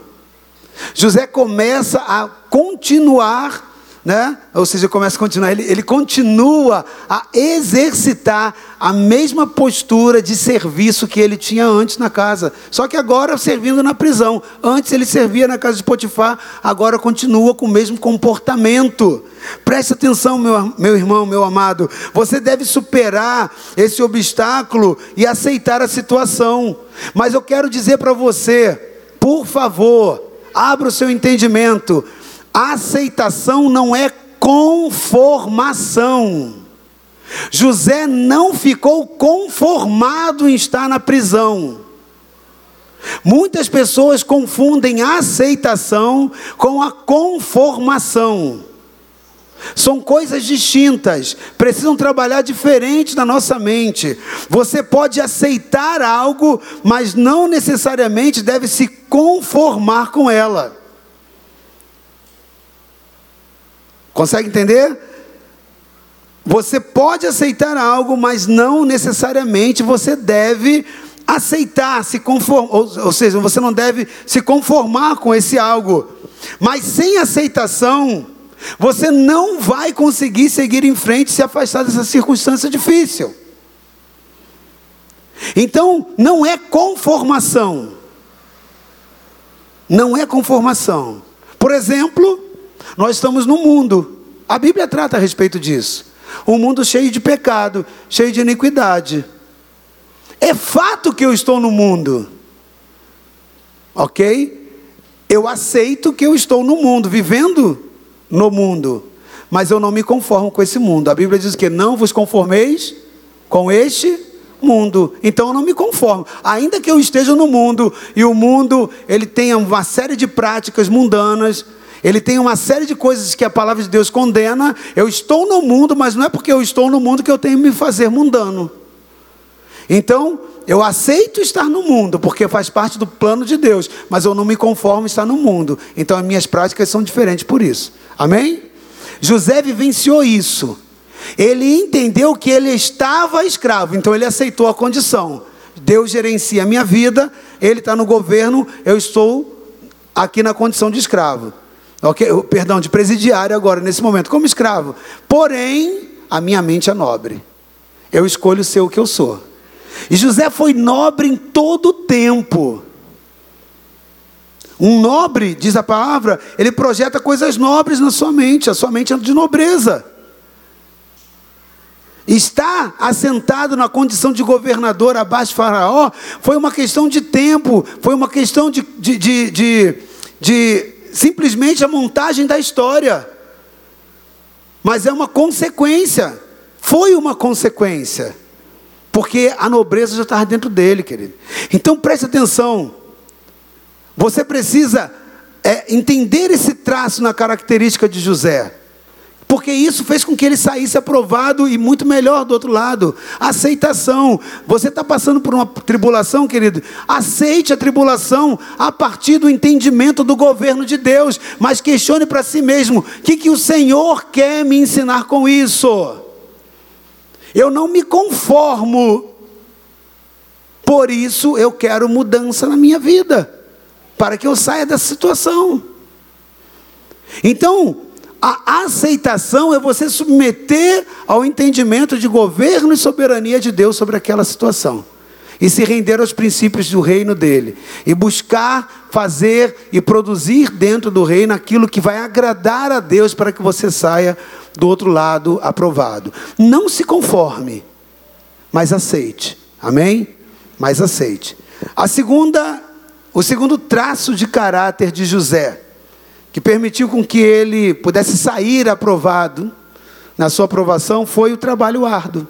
José começa a continuar né? Ou seja, começa a continuar, ele, ele continua a exercitar a mesma postura de serviço que ele tinha antes na casa. Só que agora servindo na prisão. Antes ele servia na casa de Potifar, agora continua com o mesmo comportamento. Preste atenção, meu, meu irmão, meu amado. Você deve superar esse obstáculo e aceitar a situação. Mas eu quero dizer para você, por favor, abra o seu entendimento. Aceitação não é conformação. José não ficou conformado em estar na prisão. Muitas pessoas confundem a aceitação com a conformação. São coisas distintas, precisam trabalhar diferente na nossa mente. Você pode aceitar algo, mas não necessariamente deve se conformar com ela. Consegue entender? Você pode aceitar algo, mas não necessariamente você deve aceitar, se conformar, ou, ou seja, você não deve se conformar com esse algo. Mas sem aceitação, você não vai conseguir seguir em frente se afastar dessa circunstância difícil. Então, não é conformação. Não é conformação. Por exemplo, nós estamos no mundo. A Bíblia trata a respeito disso. Um mundo cheio de pecado, cheio de iniquidade. É fato que eu estou no mundo. Ok? Eu aceito que eu estou no mundo, vivendo no mundo. Mas eu não me conformo com esse mundo. A Bíblia diz que não vos conformeis com este mundo. Então eu não me conformo. Ainda que eu esteja no mundo e o mundo ele tenha uma série de práticas mundanas, ele tem uma série de coisas que a palavra de Deus condena. Eu estou no mundo, mas não é porque eu estou no mundo que eu tenho que me fazer mundano. Então, eu aceito estar no mundo, porque faz parte do plano de Deus, mas eu não me conformo estar no mundo. Então, as minhas práticas são diferentes por isso. Amém? José vivenciou isso. Ele entendeu que ele estava escravo, então ele aceitou a condição. Deus gerencia a minha vida, ele está no governo, eu estou aqui na condição de escravo. Ok, perdão, de presidiário agora, nesse momento, como escravo. Porém, a minha mente é nobre. Eu escolho ser o que eu sou. E José foi nobre em todo o tempo. Um nobre, diz a palavra, ele projeta coisas nobres na sua mente, a sua mente é de nobreza. Estar assentado na condição de governador abaixo de Faraó foi uma questão de tempo, foi uma questão de, de, de, de simplesmente a montagem da história. Mas é uma consequência. Foi uma consequência. Porque a nobreza já estava dentro dele, querido. Então preste atenção. Você precisa é, entender esse traço na característica de José. Porque isso fez com que ele saísse aprovado e muito melhor do outro lado. Aceitação. Você está passando por uma tribulação, querido? Aceite a tribulação a partir do entendimento do governo de Deus. Mas questione para si mesmo: o que, que o Senhor quer me ensinar com isso? Eu não me conformo. Por isso eu quero mudança na minha vida. Para que eu saia dessa situação. Então, a aceitação é você submeter ao entendimento de governo e soberania de Deus sobre aquela situação. E se render aos princípios do reino dele. E buscar fazer e produzir dentro do reino aquilo que vai agradar a Deus para que você saia do outro lado aprovado. Não se conforme, mas aceite. Amém? Mas aceite. A segunda, o segundo traço de caráter de José que permitiu com que ele pudesse sair aprovado na sua aprovação foi o trabalho árduo.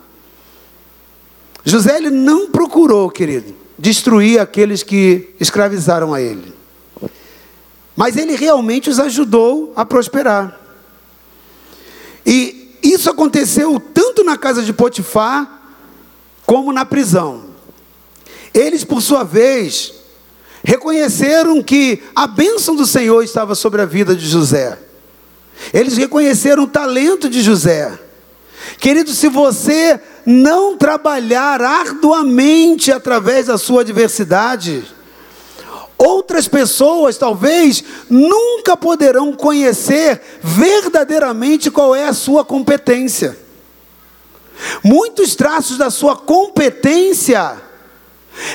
José ele não procurou, querido, destruir aqueles que escravizaram a ele. Mas ele realmente os ajudou a prosperar. E isso aconteceu tanto na casa de Potifar como na prisão. Eles, por sua vez, reconheceram que a bênção do Senhor estava sobre a vida de José. Eles reconheceram o talento de José. Querido, se você não trabalhar arduamente através da sua adversidade, outras pessoas talvez nunca poderão conhecer verdadeiramente qual é a sua competência. Muitos traços da sua competência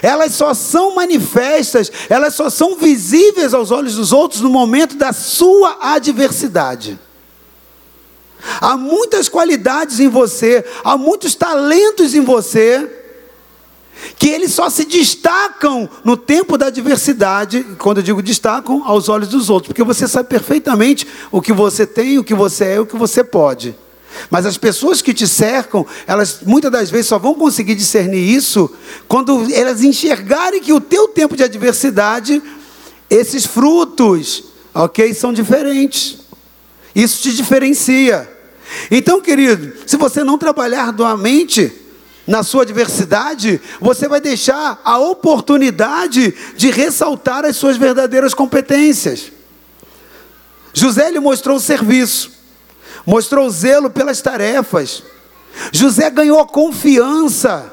elas só são manifestas, elas só são visíveis aos olhos dos outros no momento da sua adversidade. Há muitas qualidades em você, há muitos talentos em você, que eles só se destacam no tempo da adversidade, quando eu digo destacam, aos olhos dos outros, porque você sabe perfeitamente o que você tem, o que você é, o que você pode. Mas as pessoas que te cercam, elas muitas das vezes só vão conseguir discernir isso quando elas enxergarem que o teu tempo de adversidade, esses frutos, ok, são diferentes. Isso te diferencia. Então, querido, se você não trabalhar arduamente na sua adversidade, você vai deixar a oportunidade de ressaltar as suas verdadeiras competências. José lhe mostrou o serviço mostrou zelo pelas tarefas. José ganhou confiança,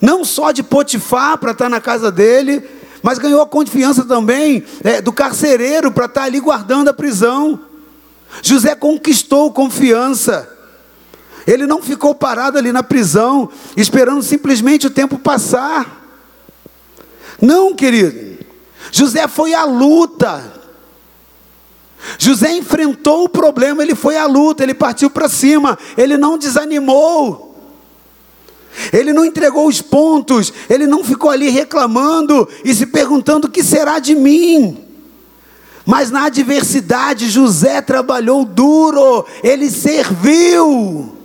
não só de Potifar para estar na casa dele, mas ganhou a confiança também é, do carcereiro para estar ali guardando a prisão. José conquistou confiança. Ele não ficou parado ali na prisão, esperando simplesmente o tempo passar. Não, querido. José foi à luta. José enfrentou o problema, ele foi à luta, ele partiu para cima, ele não desanimou. Ele não entregou os pontos, ele não ficou ali reclamando e se perguntando o que será de mim. Mas na adversidade, José trabalhou duro, ele serviu.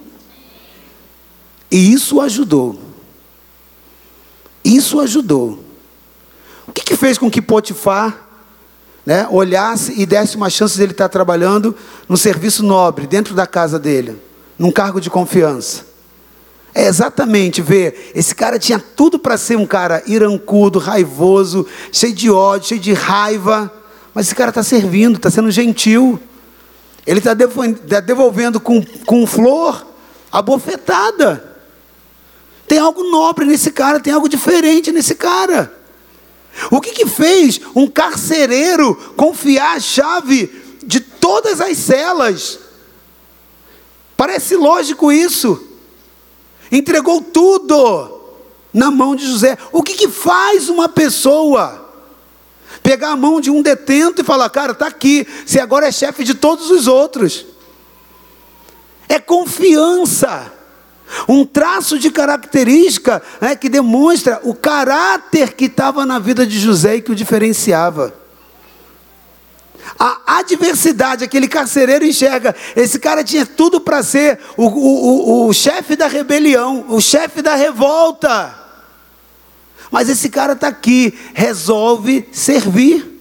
E isso ajudou. Isso ajudou. O que, que fez com que Potifar né, olhasse e desse uma chance de ele estar trabalhando no serviço nobre, dentro da casa dele, num cargo de confiança. É exatamente ver, esse cara tinha tudo para ser um cara irancudo, raivoso, cheio de ódio, cheio de raiva, mas esse cara está servindo, está sendo gentil. Ele está tá devolvendo com, com flor a bofetada. Tem algo nobre nesse cara, tem algo diferente nesse cara. O que, que fez um carcereiro confiar a chave de todas as celas? Parece lógico isso. Entregou tudo na mão de José. O que, que faz uma pessoa pegar a mão de um detento e falar, cara, está aqui, você agora é chefe de todos os outros? É confiança. Um traço de característica né, que demonstra o caráter que estava na vida de José e que o diferenciava. A adversidade, aquele carcereiro enxerga, esse cara tinha tudo para ser o, o, o, o chefe da rebelião, o chefe da revolta. Mas esse cara está aqui, resolve servir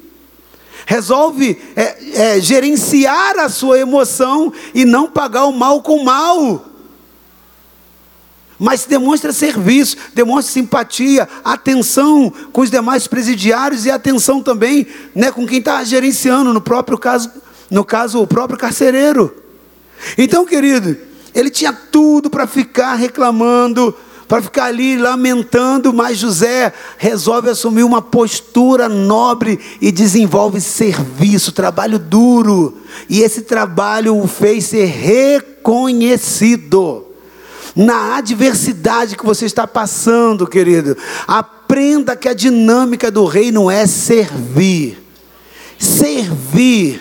resolve é, é, gerenciar a sua emoção e não pagar o mal com mal mas demonstra serviço, demonstra simpatia, atenção com os demais presidiários e atenção também né, com quem está gerenciando, no próprio caso, no caso, o próprio carcereiro. Então, querido, ele tinha tudo para ficar reclamando para ficar ali lamentando, mas José resolve assumir uma postura nobre e desenvolve serviço, trabalho duro. E esse trabalho o fez ser reconhecido. Na adversidade que você está passando, querido, aprenda que a dinâmica do reino é servir. Servir.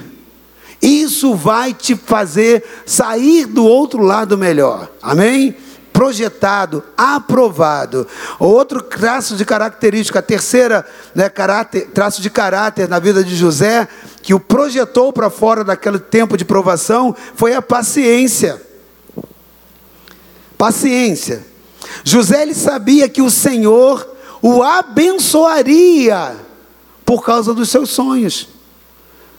Isso vai te fazer sair do outro lado melhor. Amém? projetado, aprovado. Outro traço de característica, a terceira né, caráter, traço de caráter na vida de José, que o projetou para fora daquele tempo de provação, foi a paciência. Paciência. José ele sabia que o Senhor o abençoaria por causa dos seus sonhos.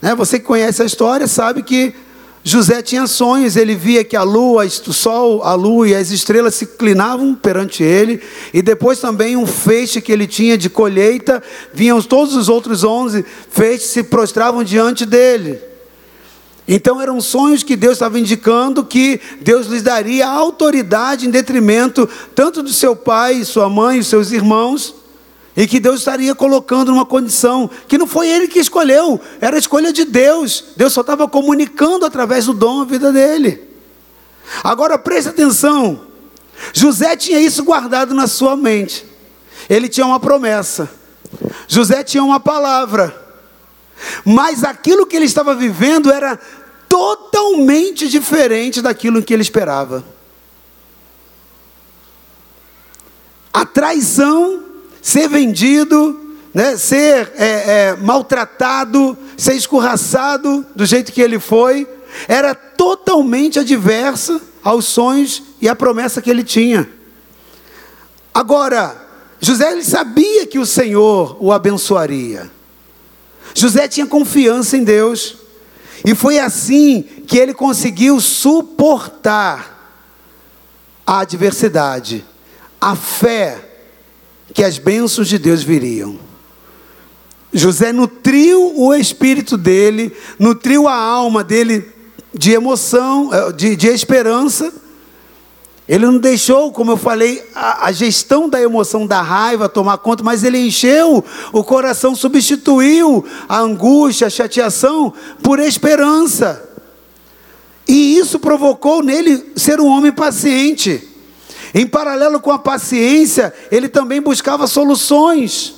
Né? Você que conhece a história sabe que José tinha sonhos, ele via que a lua, o sol, a lua e as estrelas se inclinavam perante ele, e depois também um feixe que ele tinha de colheita, vinham todos os outros onze feixes se prostravam diante dele. Então eram sonhos que Deus estava indicando que Deus lhes daria autoridade em detrimento tanto do seu pai, sua mãe e seus irmãos, e que Deus estaria colocando numa condição que não foi ele que escolheu, era a escolha de Deus. Deus só estava comunicando através do dom a vida dele. Agora preste atenção. José tinha isso guardado na sua mente. Ele tinha uma promessa. José tinha uma palavra. Mas aquilo que ele estava vivendo era totalmente diferente daquilo que ele esperava. A traição ser vendido, né, ser é, é, maltratado, ser escorraçado do jeito que ele foi, era totalmente adversa aos sonhos e à promessa que ele tinha. Agora, José ele sabia que o Senhor o abençoaria. José tinha confiança em Deus. E foi assim que ele conseguiu suportar a adversidade, a fé que as bênçãos de Deus viriam. José nutriu o espírito dele, nutriu a alma dele de emoção, eh, de, de esperança. Ele não deixou, como eu falei, a, a, gestão da emoção da raiva tomar conta, mas ele encheu o coração, substituiu a angústia, a chateação por esperança. E isso provocou nele ser um homem paciente. Em paralelo com a paciência, ele também buscava soluções.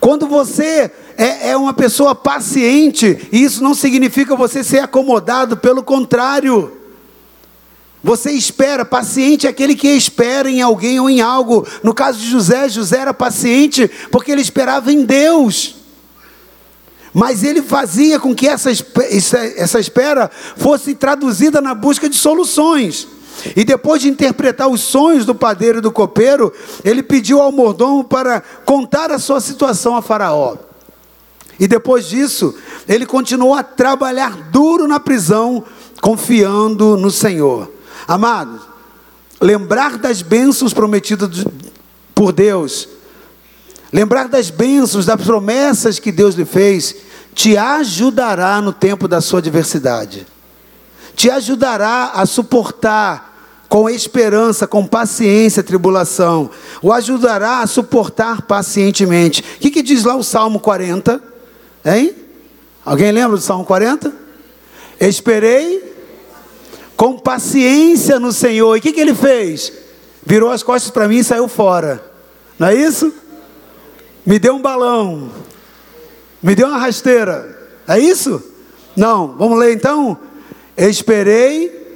Quando você é, é, uma pessoa paciente, isso não significa você ser acomodado, pelo contrário. Você espera, paciente é aquele que espera em alguém ou em algo. No caso de José, José era paciente porque ele esperava em Deus. Mas ele fazia com que essa, essa espera fosse traduzida na busca de soluções. E depois de interpretar os sonhos do padeiro e do copeiro, ele pediu ao mordomo para contar a sua situação a Faraó. E depois disso, ele continuou a trabalhar duro na prisão, confiando no Senhor. Amados, lembrar das bênçãos prometidas por Deus, lembrar das bênçãos, das promessas que Deus lhe fez, te ajudará no tempo da sua adversidade, te ajudará a suportar com esperança, com paciência, tribulação, o ajudará a suportar pacientemente. O que, que diz lá o Salmo 40? Hein? Alguém lembra do Salmo 40? Esperei com paciência no Senhor. E o que, que ele fez? Virou as costas para mim e saiu fora. Não é isso? Me deu um balão. Me deu uma rasteira. É isso? Não. Vamos ler então? Esperei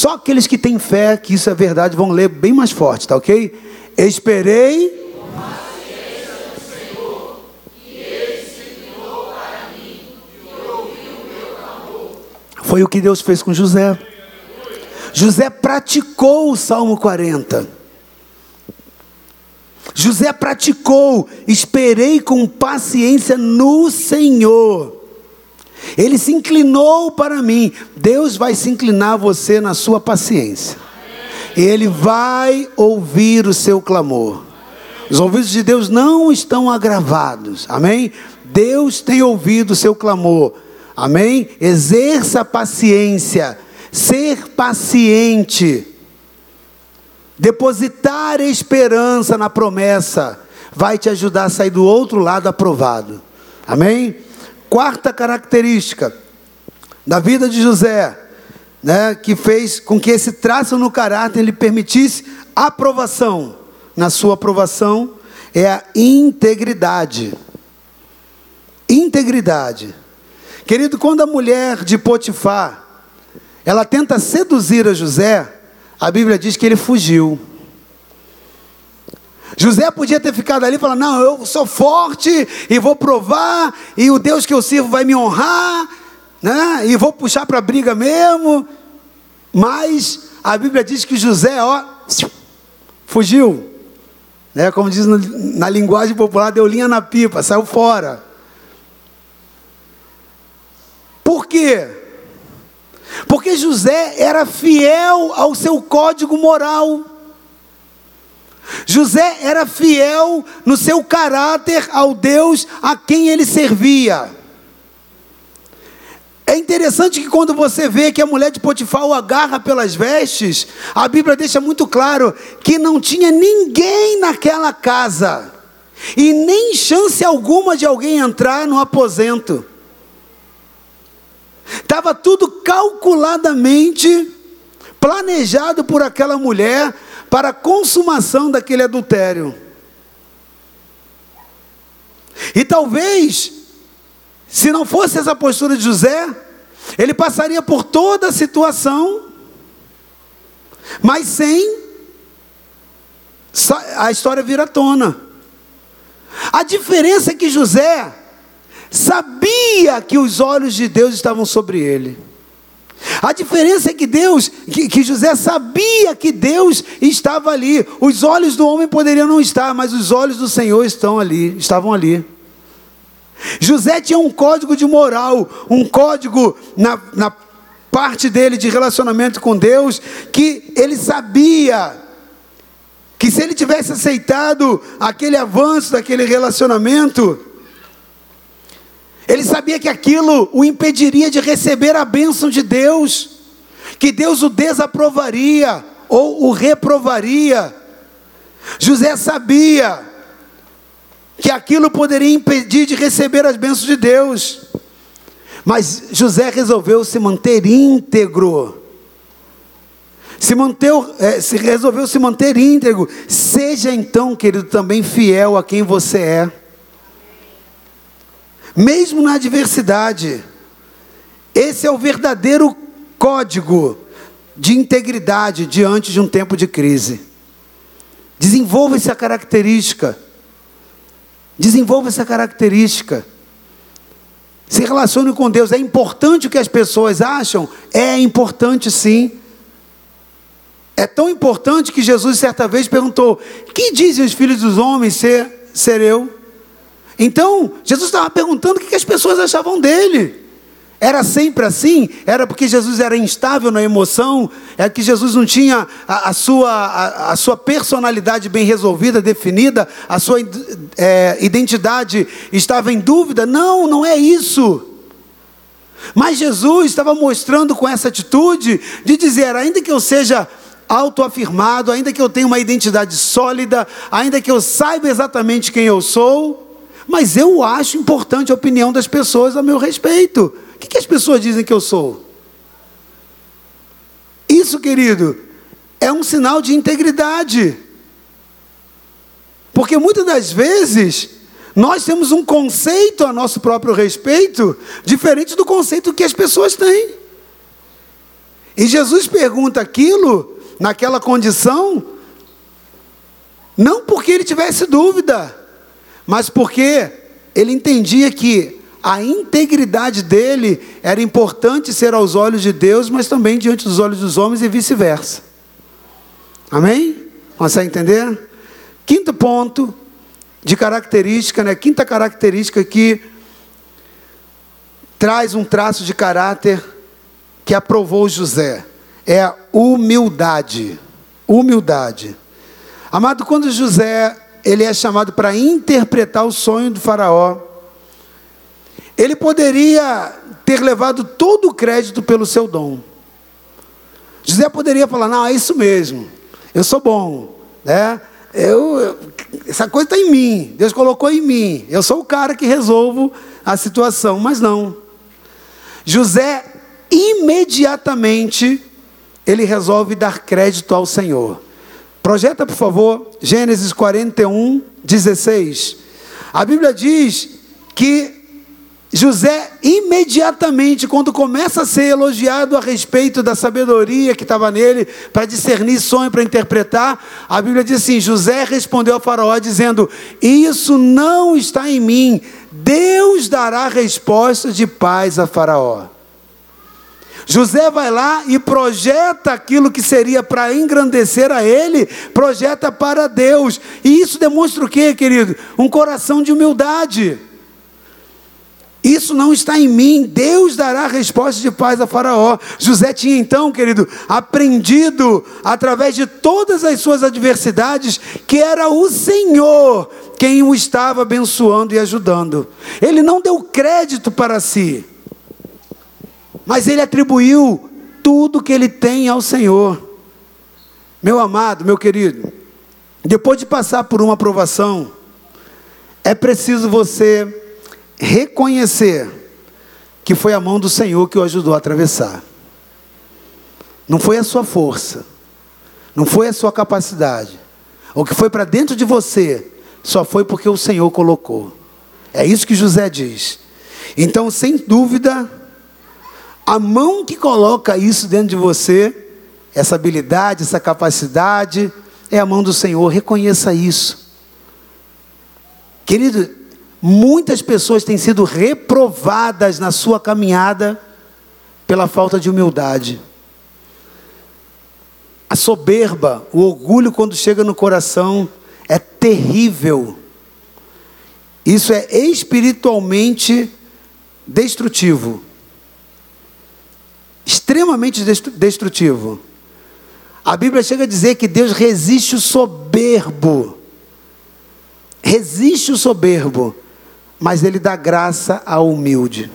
Só aqueles que têm fé, que isso é verdade, vão ler bem mais forte, tá ok? Esperei. Foi o que Deus fez com José. José praticou o Salmo 40. José praticou, esperei com paciência no Senhor. Ele se inclinou para mim. Deus vai se inclinar a você na sua paciência. Ele vai ouvir o seu clamor. Os ouvidos de Deus não estão agravados. Amém? Deus tem ouvido o seu clamor. Amém? Exerça paciência, ser paciente, depositar esperança na promessa, vai te ajudar a sair do outro lado aprovado. Amém? Quarta característica da vida de José, né, que fez com que esse traço no caráter lhe permitisse aprovação. Na sua aprovação é a integridade. Integridade. Querido, quando a mulher de Potifar, ela tenta seduzir a José, a Bíblia diz que ele fugiu. José podia ter ficado ali e falar: Não, eu sou forte e vou provar, e o Deus que eu sirvo vai me honrar, né? e vou puxar para a briga mesmo. Mas a Bíblia diz que José, ó, fugiu. Né? Como diz na linguagem popular, deu linha na pipa, saiu fora. Por quê? Porque José era fiel ao seu código moral. José era fiel no seu caráter ao Deus a quem ele servia. É interessante que quando você vê que a mulher de Potifar o agarra pelas vestes, a Bíblia deixa muito claro que não tinha ninguém naquela casa e nem chance alguma de alguém entrar no aposento. Estava tudo calculadamente planejado por aquela mulher para a consumação daquele adultério. E talvez, se não fosse essa postura de José, ele passaria por toda a situação, mas sem a história vir à tona. A diferença é que José sabia que os olhos de Deus estavam sobre ele. A diferença é que Deus, que, que, José sabia que Deus estava ali. Os olhos do homem poderiam não estar, mas os olhos do Senhor estão ali, estavam ali. José tinha um código de moral, um código na, na parte dele de relacionamento com Deus, que ele sabia que se ele tivesse aceitado aquele avanço daquele relacionamento, ele sabia que aquilo o impediria de receber a bênção de Deus, que Deus o desaprovaria ou o reprovaria. José sabia que aquilo poderia impedir de receber as bênçãos de Deus. Mas José resolveu se manter íntegro. Se, manteu, é, se resolveu se manter íntegro. Seja então, querido, também fiel a quem você é mesmo na adversidade. Esse é o verdadeiro código de integridade diante de um tempo de crise. Desenvolva essa característica. Desenvolva essa característica. Se relacione com Deus. É importante o que as pessoas acham? É importante sim. É tão importante que Jesus certa vez perguntou: Que dizem os filhos dos homens ser, ser eu? Então, Jesus estava perguntando o que as pessoas achavam dele. Era sempre assim? Era porque Jesus era instável na emoção? É que Jesus não tinha a, a sua, a, a, sua personalidade bem resolvida, definida? A sua é, identidade estava em dúvida? Não, não é isso. Mas Jesus estava mostrando com essa atitude de dizer: ainda que eu seja autoafirmado, ainda que eu tenha uma identidade sólida, ainda que eu saiba exatamente quem eu sou, mas eu acho importante a opinião das pessoas a meu respeito. O que, que as pessoas dizem que eu sou? Isso, querido, é um sinal de integridade. Porque muitas das vezes nós temos um conceito a nosso próprio respeito diferente do conceito que as pessoas têm. E Jesus pergunta aquilo naquela condição, não porque ele tivesse dúvida, mas porque ele entendia que a integridade dele era importante ser aos olhos de Deus, mas também diante dos olhos dos homens e vice-versa. Amém? Consegue entender? Quinto ponto de característica, né? Quinta característica que traz um traço de caráter que aprovou José é a humildade. Humildade. Amado, quando José ele é chamado para interpretar o sonho do Faraó. ele poderia ter levado todo o crédito pelo seu dom. José poderia falar: Não, é isso mesmo, eu sou bom, né? Eu, eu essa coisa está em mim, Deus colocou em mim, eu sou o cara que resolvo a situação, mas não. José imediatamente ele resolve dar crédito ao Senhor. Projeta, por favor, Gênesis 41, 16. A Bíblia diz que José, imediatamente, quando começa a ser elogiado a respeito da sabedoria que estava nele, para discernir sonho, para interpretar, a Bíblia diz assim: José respondeu ao Faraó, dizendo: Isso não está em mim, Deus dará resposta de paz a Faraó. José vai lá e projeta aquilo que seria para engrandecer a ele, projeta para Deus. E isso demonstra o que, querido? Um coração de humildade. Isso não está em mim, Deus dará resposta de paz a Faraó. José tinha então, querido, aprendido através de todas as suas adversidades que era o Senhor quem o estava abençoando e ajudando. Ele não deu crédito para si, mas ele atribuiu tudo que ele tem ao Senhor. Meu amado, meu querido, depois de passar por uma aprovação, é preciso você reconhecer que foi a mão do Senhor que o ajudou a atravessar. Não foi a sua força, não foi a sua capacidade. O que foi para dentro de você só foi porque o Senhor colocou. É isso que José diz. Então, sem dúvida, a mão que coloca isso dentro de você, essa habilidade, essa capacidade, é a mão do Senhor. Reconheça isso. Querido, Muitas pessoas têm sido reprovadas na sua caminhada pela falta de humildade. A soberba, o orgulho, quando chega no coração, é terrível. Isso é espiritualmente destrutivo. Extremamente destrutivo. A Bíblia chega a dizer que Deus resiste o soberbo. Resiste o soberbo mas ele dá graça ao humilde.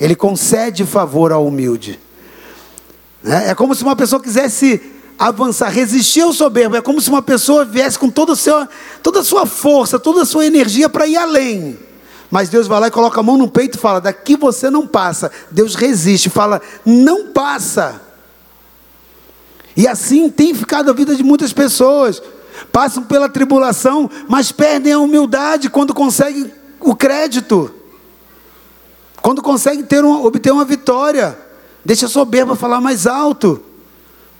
Ele concede favor ao humilde. É, é como se uma pessoa quisesse avançar, resistir ao soberbo. É como se uma pessoa viesse com toda a sua força, toda a sua energia para ir além. Mas Deus vai lá e coloca a mão no peito e fala: daqui você não passa. Deus resiste, fala: não passa. E assim tem ficado a vida de muitas pessoas. Passam pela tribulação, mas perdem a humildade quando conseguem o crédito. Quando consegue ter obter uma vitória, deixa a soberba falar mais alto.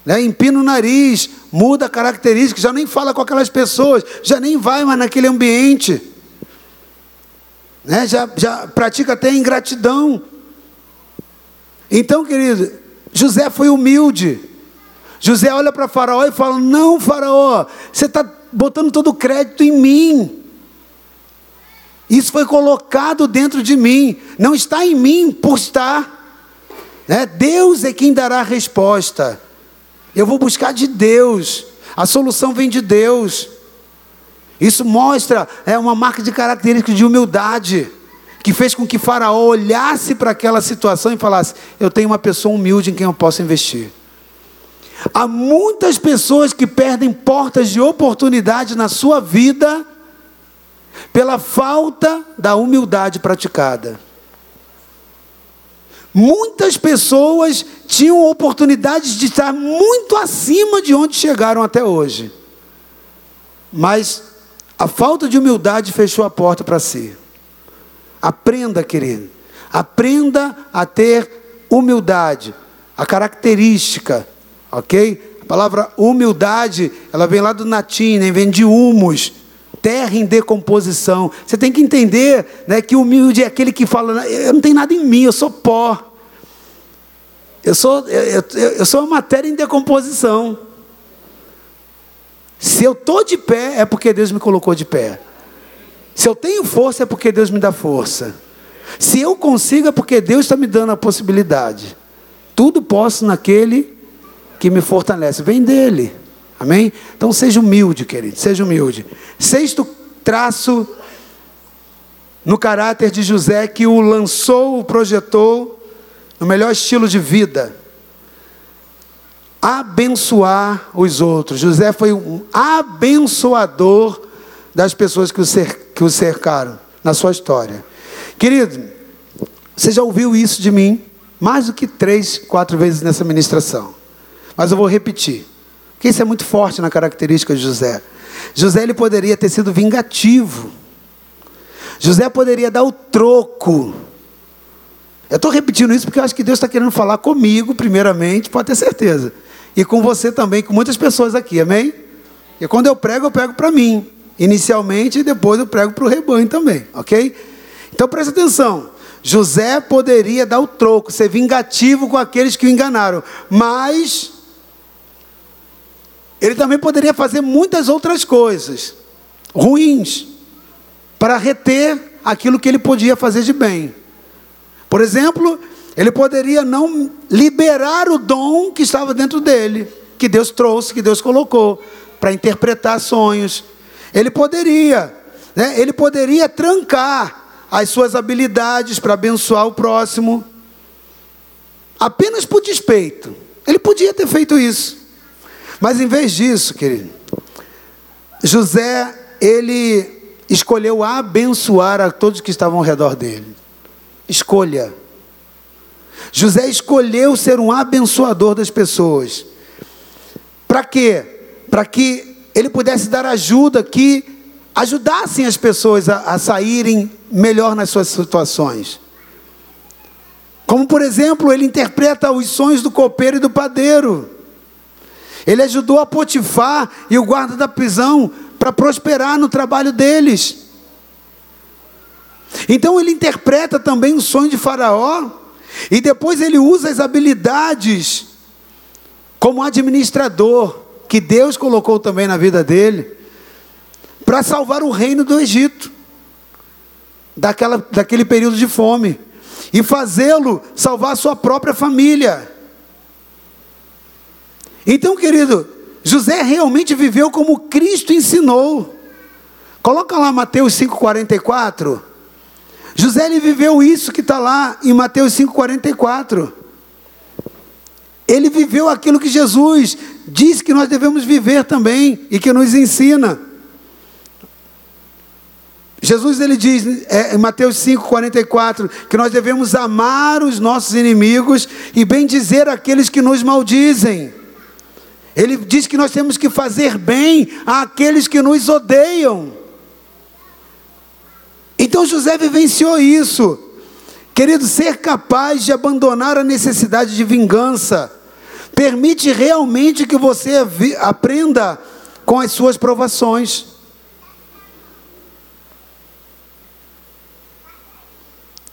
Né? Empina o nariz, muda a característica, já nem fala com aquelas pessoas, já nem vai mais naquele ambiente. Né? Já, já pratica até ingratidão. Então, querido, José foi humilde. José olha para Faraó e fala: Não, Faraó, você está botando todo o crédito em mim. Isso foi colocado dentro de mim, não está em mim por estar. Né? Deus é quem dará a resposta. Eu vou buscar de Deus, a solução vem de Deus. Isso mostra é uma marca de característica de humildade, que fez com que Faraó olhasse para aquela situação e falasse: Eu tenho uma pessoa humilde em quem eu posso investir. Há muitas pessoas que perdem portas de oportunidade na sua vida pela falta da humildade praticada. Muitas pessoas tinham oportunidades de estar muito acima de onde chegaram até hoje. Mas a falta de humildade fechou a porta para si. Aprenda, querido. Aprenda a ter humildade. A característica, ok? A palavra humildade, ela vem lá do latim, né? vem de humus, terra em decomposição. Você tem que entender né, que humilde é aquele que fala: eu não tenho nada em mim, eu sou pó. Eu sou, eu, eu, eu sou uma matéria em decomposição. Se eu estou de pé, é porque Deus me colocou de pé. Se eu tenho força, é porque Deus me dá força. Se eu consigo, é porque Deus está me dando a possibilidade. Tudo posso naquele que me fortalece. Vem dele. Amém? Então seja humilde, querido, seja humilde. Sexto traço no caráter de José que o lançou, o projetou no melhor estilo de vida. Abençoar os outros. José foi um abençoador das pessoas que o, cer que o cercaram na sua história. Querido, você já ouviu isso de mim mais do que três, quatro vezes nessa ministração. Mas eu vou repetir. Porque isso é muito forte na característica de José. José ele poderia ter sido vingativo. José poderia dar o troco. Eu estou repetindo isso porque eu acho que Deus está querendo falar comigo, primeiramente, pode ter certeza. E com você também, com muitas pessoas aqui, amém? E quando eu prego, eu prego para mim, inicialmente, e depois eu prego para o rebanho também, ok? Então presta atenção. José poderia dar o troco, ser vingativo com aqueles que o enganaram, mas ele também poderia fazer muitas outras coisas ruins para reter aquilo que ele podia fazer de bem. Por exemplo, ele poderia não liberar o dom que estava dentro dele, que Deus trouxe, que Deus colocou, para interpretar sonhos. Ele poderia, né? ele poderia trancar as suas habilidades para abençoar o próximo, apenas por despeito. Ele podia ter feito isso. Mas em vez disso, querido, José, ele escolheu abençoar a todos que estavam ao redor dele. Escolha. José escolheu ser um abençoador das pessoas. Para quê? Para que ele pudesse dar ajuda que ajudassem as pessoas a, a saírem melhor nas suas situações. Como, por exemplo, ele interpreta os sonhos do copeiro e do padeiro. Ele ajudou a Potifar e o guarda da prisão para prosperar no trabalho deles. Então ele interpreta também o sonho de Faraó e depois ele usa as habilidades como administrador que Deus colocou também na vida dele para salvar o reino do Egito daquela, daquele período de fome e fazê-lo salvar a sua própria família. Então, querido, José realmente viveu como Cristo ensinou. Coloca lá Mateus 5,44. José ele viveu isso que está lá em Mateus 5,44. Ele viveu aquilo que Jesus disse que nós devemos viver também e que nos ensina. Jesus ele diz é, em Mateus 5,44 que nós devemos amar os nossos inimigos e bem dizer aqueles que nos maldizem. Ele diz que nós temos que fazer bem àqueles que nos odeiam. Então José vivenciou isso. Querido, ser capaz de abandonar a necessidade de vingança permite realmente que você aprenda com as suas provações.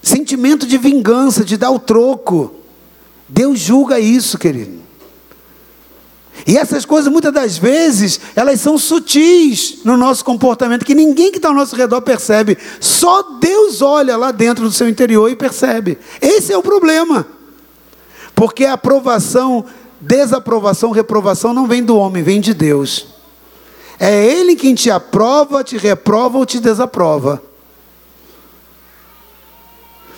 Sentimento de vingança, de dar o troco. Deus julga isso, querido. E essas coisas, muitas das vezes, elas são sutis no nosso comportamento, que ninguém que está ao nosso redor percebe. Só Deus olha lá dentro do seu interior e percebe. Esse é o problema. Porque a aprovação, desaprovação, reprovação não vem do homem, vem de Deus. É Ele quem te aprova, te reprova ou te desaprova.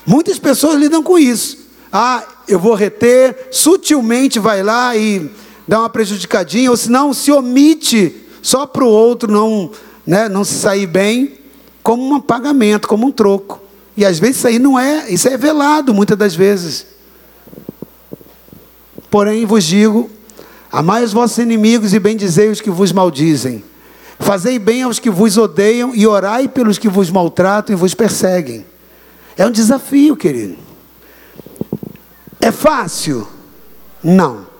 Muitas pessoas lidam com isso. Ah, eu vou reter, sutilmente vai lá e dá uma prejudicadinha, ou se não, se omite só para o outro não, né, não se sair bem, como um pagamento, como um troco. E às vezes isso aí não é, isso é velado muitas das vezes. Porém vos digo, amai os vossos inimigos e bendizei os que vos maldizem. Fazei bem aos que vos odeiam e orai pelos que vos maltratam e vos perseguem. É um desafio, querido. É fácil? Não.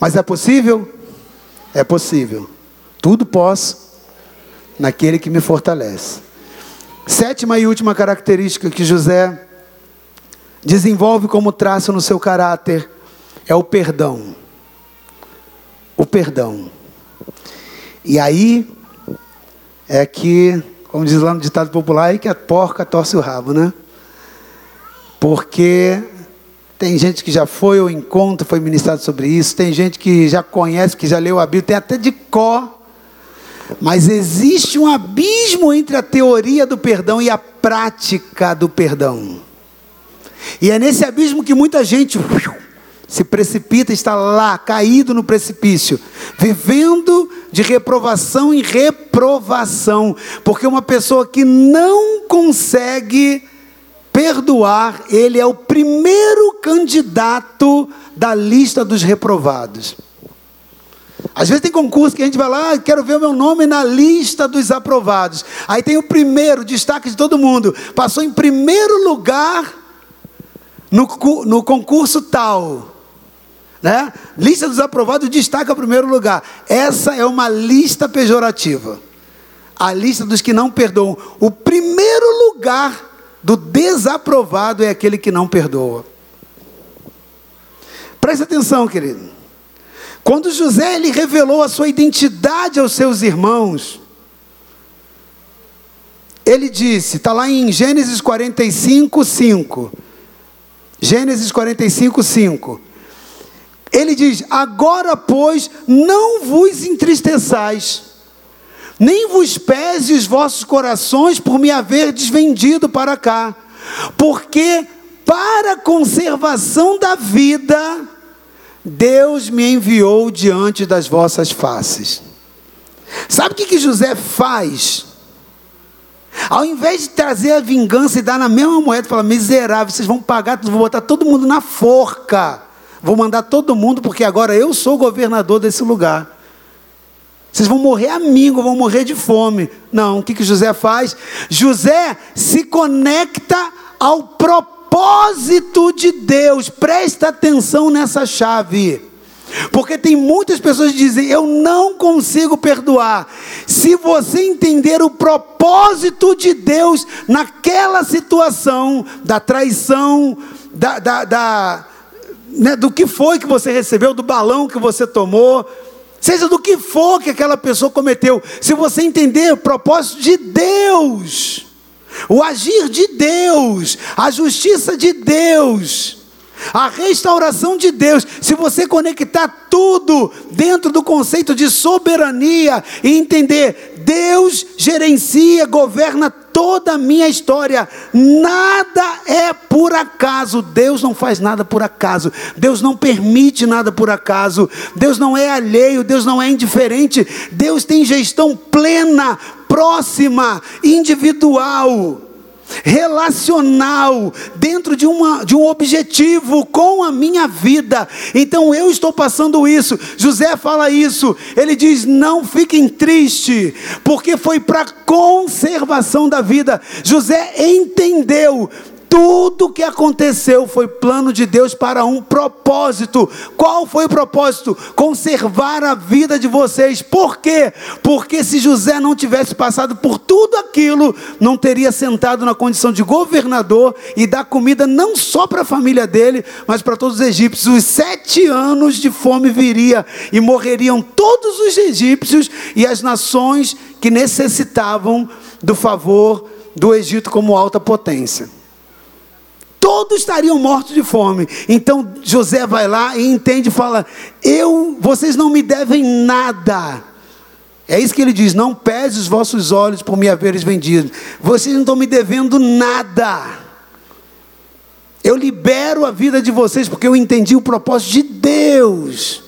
Mas é possível? É possível. Tudo posso naquele que me fortalece. Sétima e última característica que José desenvolve como traço no seu caráter é o perdão. O perdão. E aí é que, como diz lá no ditado popular, é que a porca torce o rabo, né? Porque tem gente que já foi ao encontro, foi ministrado sobre isso. Tem gente que já conhece, que já leu a Bíblia, tem até de có. Mas existe um abismo entre a teoria do perdão e a prática do perdão. E é nesse abismo que muita gente se precipita, está lá, caído no precipício, vivendo de reprovação em reprovação, porque uma pessoa que não consegue perdoar, ele é o primeiro candidato da lista dos reprovados. Às vezes tem concurso que a gente vai lá, ah, quero ver o meu nome na lista dos aprovados. Aí tem o primeiro, destaque de todo mundo. Passou em primeiro lugar no, no concurso tal. Né? Lista dos aprovados destaca o primeiro lugar. Essa é uma lista pejorativa. A lista dos que não perdoam. O primeiro lugar do desaprovado é aquele que não perdoa. Preste atenção, querido. Quando José ele revelou a sua identidade aos seus irmãos, ele disse, está lá em Gênesis 45, 5. Gênesis 45, 5. Ele diz: Agora, pois, não vos entristeçais, nem vos pese os vossos corações por me haver desvendido para cá, porque para a conservação da vida, Deus me enviou diante das vossas faces. Sabe o que, que José faz? Ao invés de trazer a vingança e dar na mesma moeda, fala: miserável, vocês vão pagar, vou botar todo mundo na forca. Vou mandar todo mundo, porque agora eu sou governador desse lugar. Vocês vão morrer amigo, vão morrer de fome. Não, o que, que José faz? José se conecta ao propósito de Deus. Presta atenção nessa chave. Porque tem muitas pessoas que dizem: Eu não consigo perdoar. Se você entender o propósito de Deus naquela situação da traição, da, da, da né, do que foi que você recebeu, do balão que você tomou, seja do que for que aquela pessoa cometeu, se você entender o propósito de Deus, o agir de Deus, a justiça de Deus, a restauração de Deus, se você conectar tudo dentro do conceito de soberania e entender, Deus gerencia, governa toda a minha história, nada é por acaso. Deus não faz nada por acaso. Deus não permite nada por acaso. Deus não é alheio, Deus não é indiferente. Deus tem gestão plena, próxima, individual relacional, dentro de, uma, de um objetivo com a minha vida. Então eu estou passando isso. José fala isso. Ele diz: não fiquem tristes, porque foi para conservação da vida. José entendeu tudo que aconteceu foi plano de Deus para um propósito. Qual foi o propósito? Conservar a vida de vocês. Por quê? Porque se José não tivesse passado por tudo aquilo, não teria sentado na condição de governador e dar comida não só para a família dele, mas para todos os egípcios. Os sete anos de fome viria e morreriam todos os egípcios e as nações que necessitavam do favor do Egito como alta potência todos estariam mortos de fome. Então José vai lá e entende e fala: Eu, vocês não me devem nada. É isso que ele diz: Não pese os vossos olhos por me haveres vendido. Vocês não estão me devendo nada. Eu libero a vida de vocês porque eu entendi o propósito de Deus.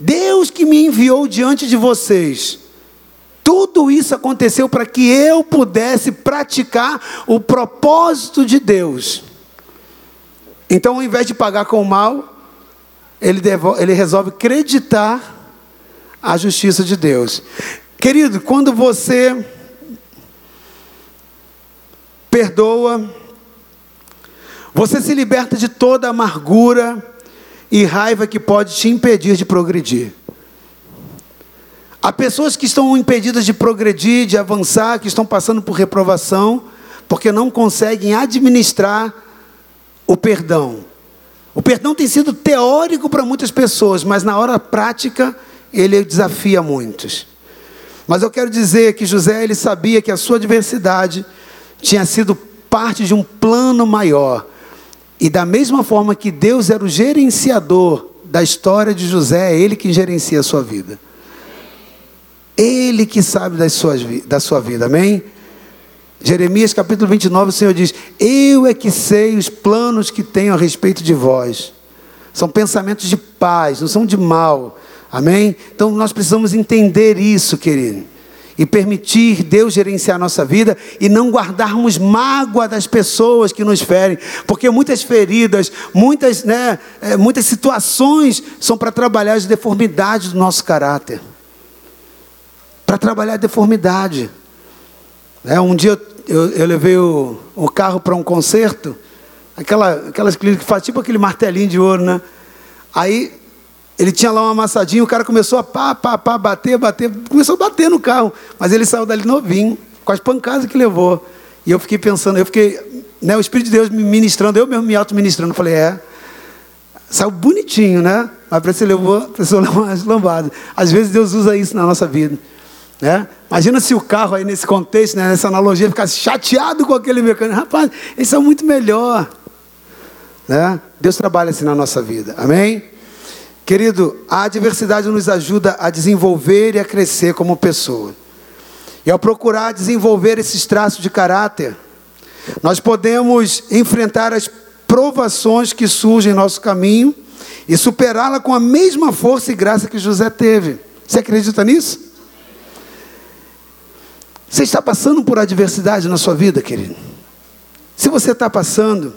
Deus que me enviou diante de vocês. Tudo isso aconteceu para que eu pudesse praticar o propósito de Deus. Então, ao invés de pagar com o mal, ele, devolve, ele resolve acreditar a justiça de Deus. Querido, quando você perdoa, você se liberta de toda amargura e raiva que pode te impedir de progredir. Há pessoas que estão impedidas de progredir, de avançar, que estão passando por reprovação, porque não conseguem administrar o perdão. O perdão tem sido teórico para muitas pessoas, mas na hora prática ele desafia muitos. Mas eu quero dizer que José ele sabia que a sua adversidade tinha sido parte de um plano maior. E da mesma forma que Deus era o gerenciador da história de José, é ele que gerencia a sua vida. Ele que sabe das suas, da sua vida, amém? Jeremias capítulo 29, o Senhor diz: Eu é que sei os planos que tenho a respeito de vós. São pensamentos de paz, não são de mal. Amém? Então nós precisamos entender isso, querido. E permitir Deus gerenciar a nossa vida e não guardarmos mágoa das pessoas que nos ferem, porque muitas feridas, muitas, né, é, muitas situações são para trabalhar as deformidades do nosso caráter para trabalhar a deformidade. É, um dia eu, eu levei o, o carro para um concerto, aquela, aquelas clínicas que faz tipo aquele martelinho de ouro, né? Aí ele tinha lá uma amassadinha, o cara começou a pá, pá, pá, bater, bater, começou a bater no carro, mas ele saiu dali novinho, com as pancadas que levou. E eu fiquei pensando, eu fiquei, né, o Espírito de Deus me ministrando, eu mesmo me auto-ministrando, falei, é, saiu bonitinho, né? Mas parece que levou, precisou levar umas lambadas. Às vezes Deus usa isso na nossa vida. Né? Imagina se o carro aí nesse contexto, né, nessa analogia, ficasse chateado com aquele mecânico. Rapaz, isso é muito melhor. Né? Deus trabalha assim na nossa vida. Amém? Querido, a adversidade nos ajuda a desenvolver e a crescer como pessoa. E ao procurar desenvolver esses traços de caráter, nós podemos enfrentar as provações que surgem em nosso caminho e superá-la com a mesma força e graça que José teve. Você acredita nisso? Você está passando por adversidade na sua vida, querido? Se você está passando,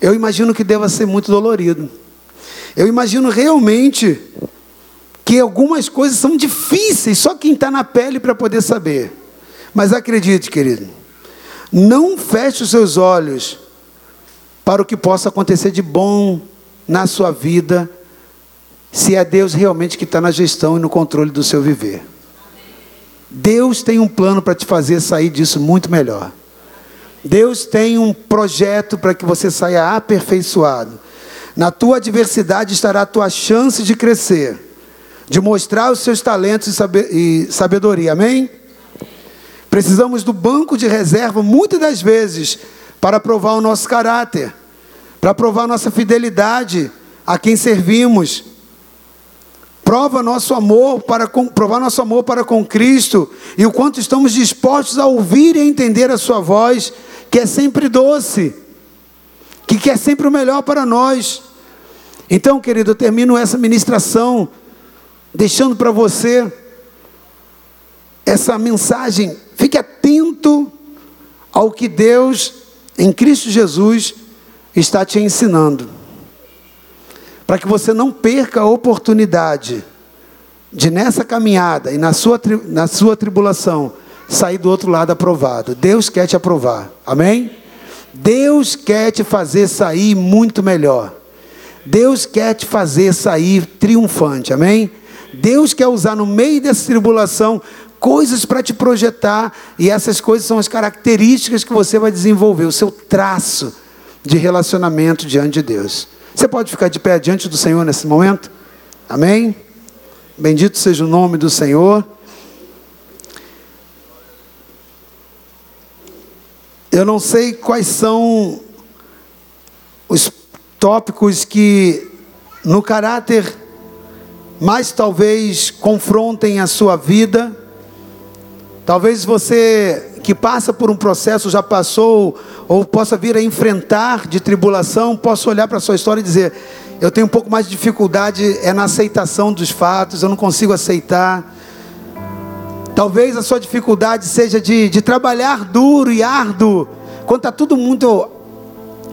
eu imagino que deva ser muito dolorido. Eu imagino realmente que algumas coisas são difíceis, só quem está na pele para poder saber. Mas acredite, querido, não feche os seus olhos para o que possa acontecer de bom na sua vida, se é Deus realmente que está na gestão e no controle do seu viver. Deus tem um plano para te fazer sair disso muito melhor. Deus tem um projeto para que você saia aperfeiçoado. Na tua adversidade estará a tua chance de crescer, de mostrar os seus talentos e sabedoria. Amém? Precisamos do banco de reserva muitas das vezes para provar o nosso caráter, para provar nossa fidelidade a quem servimos prova nosso amor para com, provar nosso amor para com Cristo e o quanto estamos dispostos a ouvir e entender a sua voz, que é sempre doce, que quer sempre o melhor para nós. Então, querido, eu termino essa ministração deixando para você essa mensagem. Fique atento ao que Deus em Cristo Jesus está te ensinando para que você não perca a oportunidade de nessa caminhada e na sua, na sua tribulação sair do outro lado aprovado. Deus quer te aprovar. Amém? Deus quer te fazer sair muito melhor. Deus quer te fazer sair triunfante. Amém? Deus quer usar no meio dessa tribulação coisas para te projetar, e essas coisas são as características que você vai desenvolver, o seu traço de relacionamento diante de Deus. Você pode ficar de pé diante do Senhor nesse momento? Amém? Bendito seja o nome do Senhor. Eu não sei quais são os tópicos que, no caráter, mais talvez confrontem a sua vida. Talvez você que passa por um processo, já passou, ou possa vir a enfrentar de tribulação, possa olhar para a sua história e dizer: eu tenho um pouco mais de dificuldade é na aceitação dos fatos, eu não consigo aceitar. Talvez a sua dificuldade seja de, de trabalhar duro e árduo, quando está tudo muito,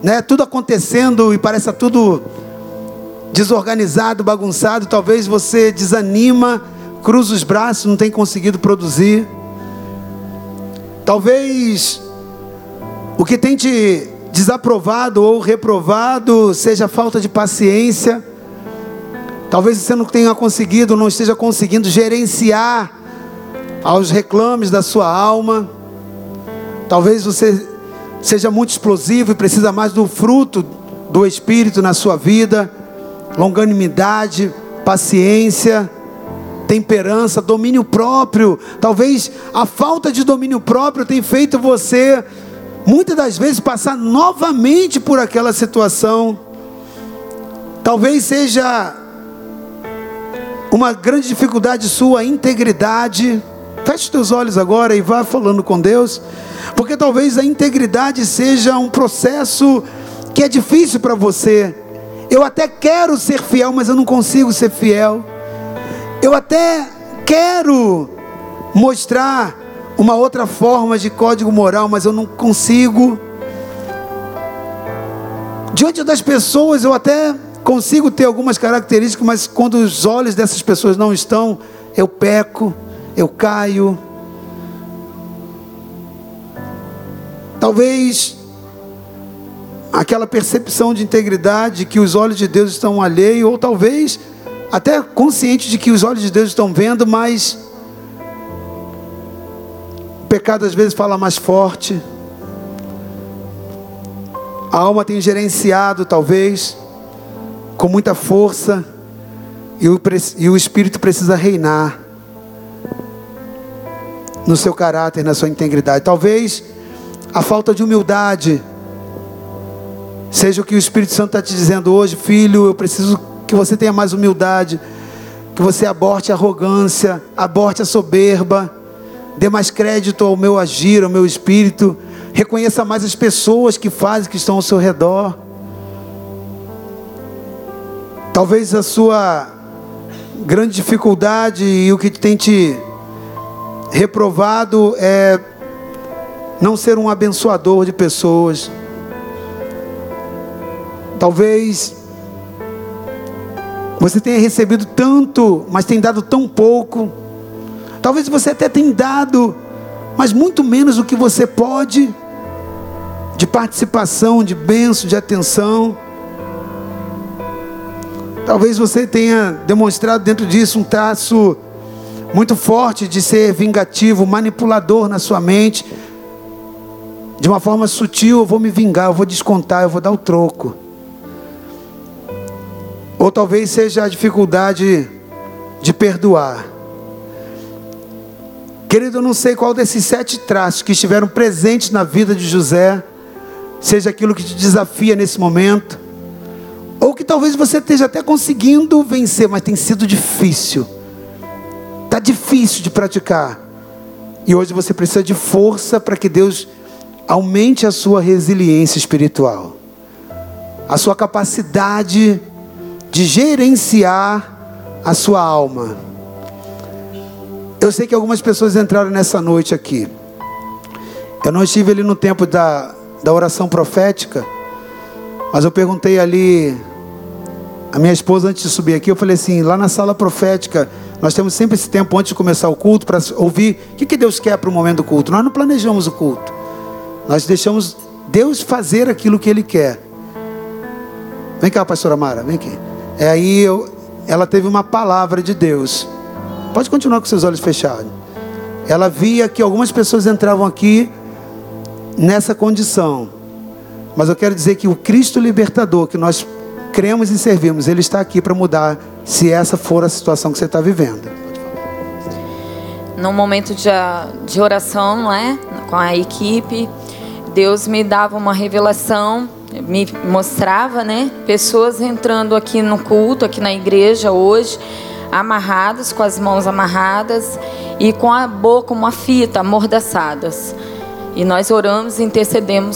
né, tudo acontecendo e parece tudo desorganizado, bagunçado. Talvez você desanima, cruza os braços, não tem conseguido produzir. Talvez o que tem te desaprovado ou reprovado seja falta de paciência. Talvez você não tenha conseguido, não esteja conseguindo gerenciar aos reclames da sua alma. Talvez você seja muito explosivo e precisa mais do fruto do Espírito na sua vida, longanimidade, paciência temperança, domínio próprio. Talvez a falta de domínio próprio tenha feito você, muitas das vezes, passar novamente por aquela situação. Talvez seja uma grande dificuldade sua a integridade. Feche teus olhos agora e vá falando com Deus, porque talvez a integridade seja um processo que é difícil para você. Eu até quero ser fiel, mas eu não consigo ser fiel. Eu até quero mostrar uma outra forma de código moral, mas eu não consigo. Diante das pessoas eu até consigo ter algumas características, mas quando os olhos dessas pessoas não estão, eu peco, eu caio. Talvez aquela percepção de integridade que os olhos de Deus estão alheios, ou talvez até consciente de que os olhos de Deus estão vendo, mas o pecado às vezes fala mais forte. A alma tem gerenciado, talvez, com muita força, e o, e o Espírito precisa reinar no seu caráter, na sua integridade. Talvez a falta de humildade seja o que o Espírito Santo está te dizendo hoje, filho. Eu preciso que você tenha mais humildade, que você aborte a arrogância, aborte a soberba, dê mais crédito ao meu agir, ao meu espírito Reconheça mais as pessoas que fazem, que estão ao seu redor. Talvez a sua grande dificuldade e o que tem te reprovado é não ser um abençoador de pessoas. Talvez você tenha recebido tanto, mas tem dado tão pouco. Talvez você até tenha dado mas muito menos do que você pode, de participação, de benção, de atenção. Talvez você tenha demonstrado dentro disso um traço muito forte de ser vingativo, manipulador na sua mente. De uma forma sutil, eu vou me vingar, eu vou descontar, eu vou dar o troco. Ou talvez seja a dificuldade de perdoar. Querido, eu não sei qual desses sete traços que estiveram presentes na vida de José, seja aquilo que te desafia nesse momento, ou que talvez você esteja até conseguindo vencer, mas tem sido difícil. Está difícil de praticar. E hoje você precisa de força para que Deus aumente a sua resiliência espiritual, a sua capacidade de gerenciar a sua alma. Eu sei que algumas pessoas entraram nessa noite aqui. Eu não estive ali no tempo da, da oração profética, mas eu perguntei ali, a minha esposa antes de subir aqui, eu falei assim, lá na sala profética, nós temos sempre esse tempo antes de começar o culto para ouvir o que, que Deus quer para o momento do culto. Nós não planejamos o culto, nós deixamos Deus fazer aquilo que Ele quer. Vem cá, pastora Mara, vem aqui. É aí eu, ela teve uma palavra de Deus. Pode continuar com seus olhos fechados. Ela via que algumas pessoas entravam aqui nessa condição. Mas eu quero dizer que o Cristo libertador que nós cremos e servimos, ele está aqui para mudar, se essa for a situação que você está vivendo. Num momento de, de oração, não é? Com a equipe, Deus me dava uma revelação, me mostrava, né? Pessoas entrando aqui no culto, aqui na igreja hoje amarrados, com as mãos amarradas e com a boca uma fita, amordaçadas. E nós oramos e intercedemos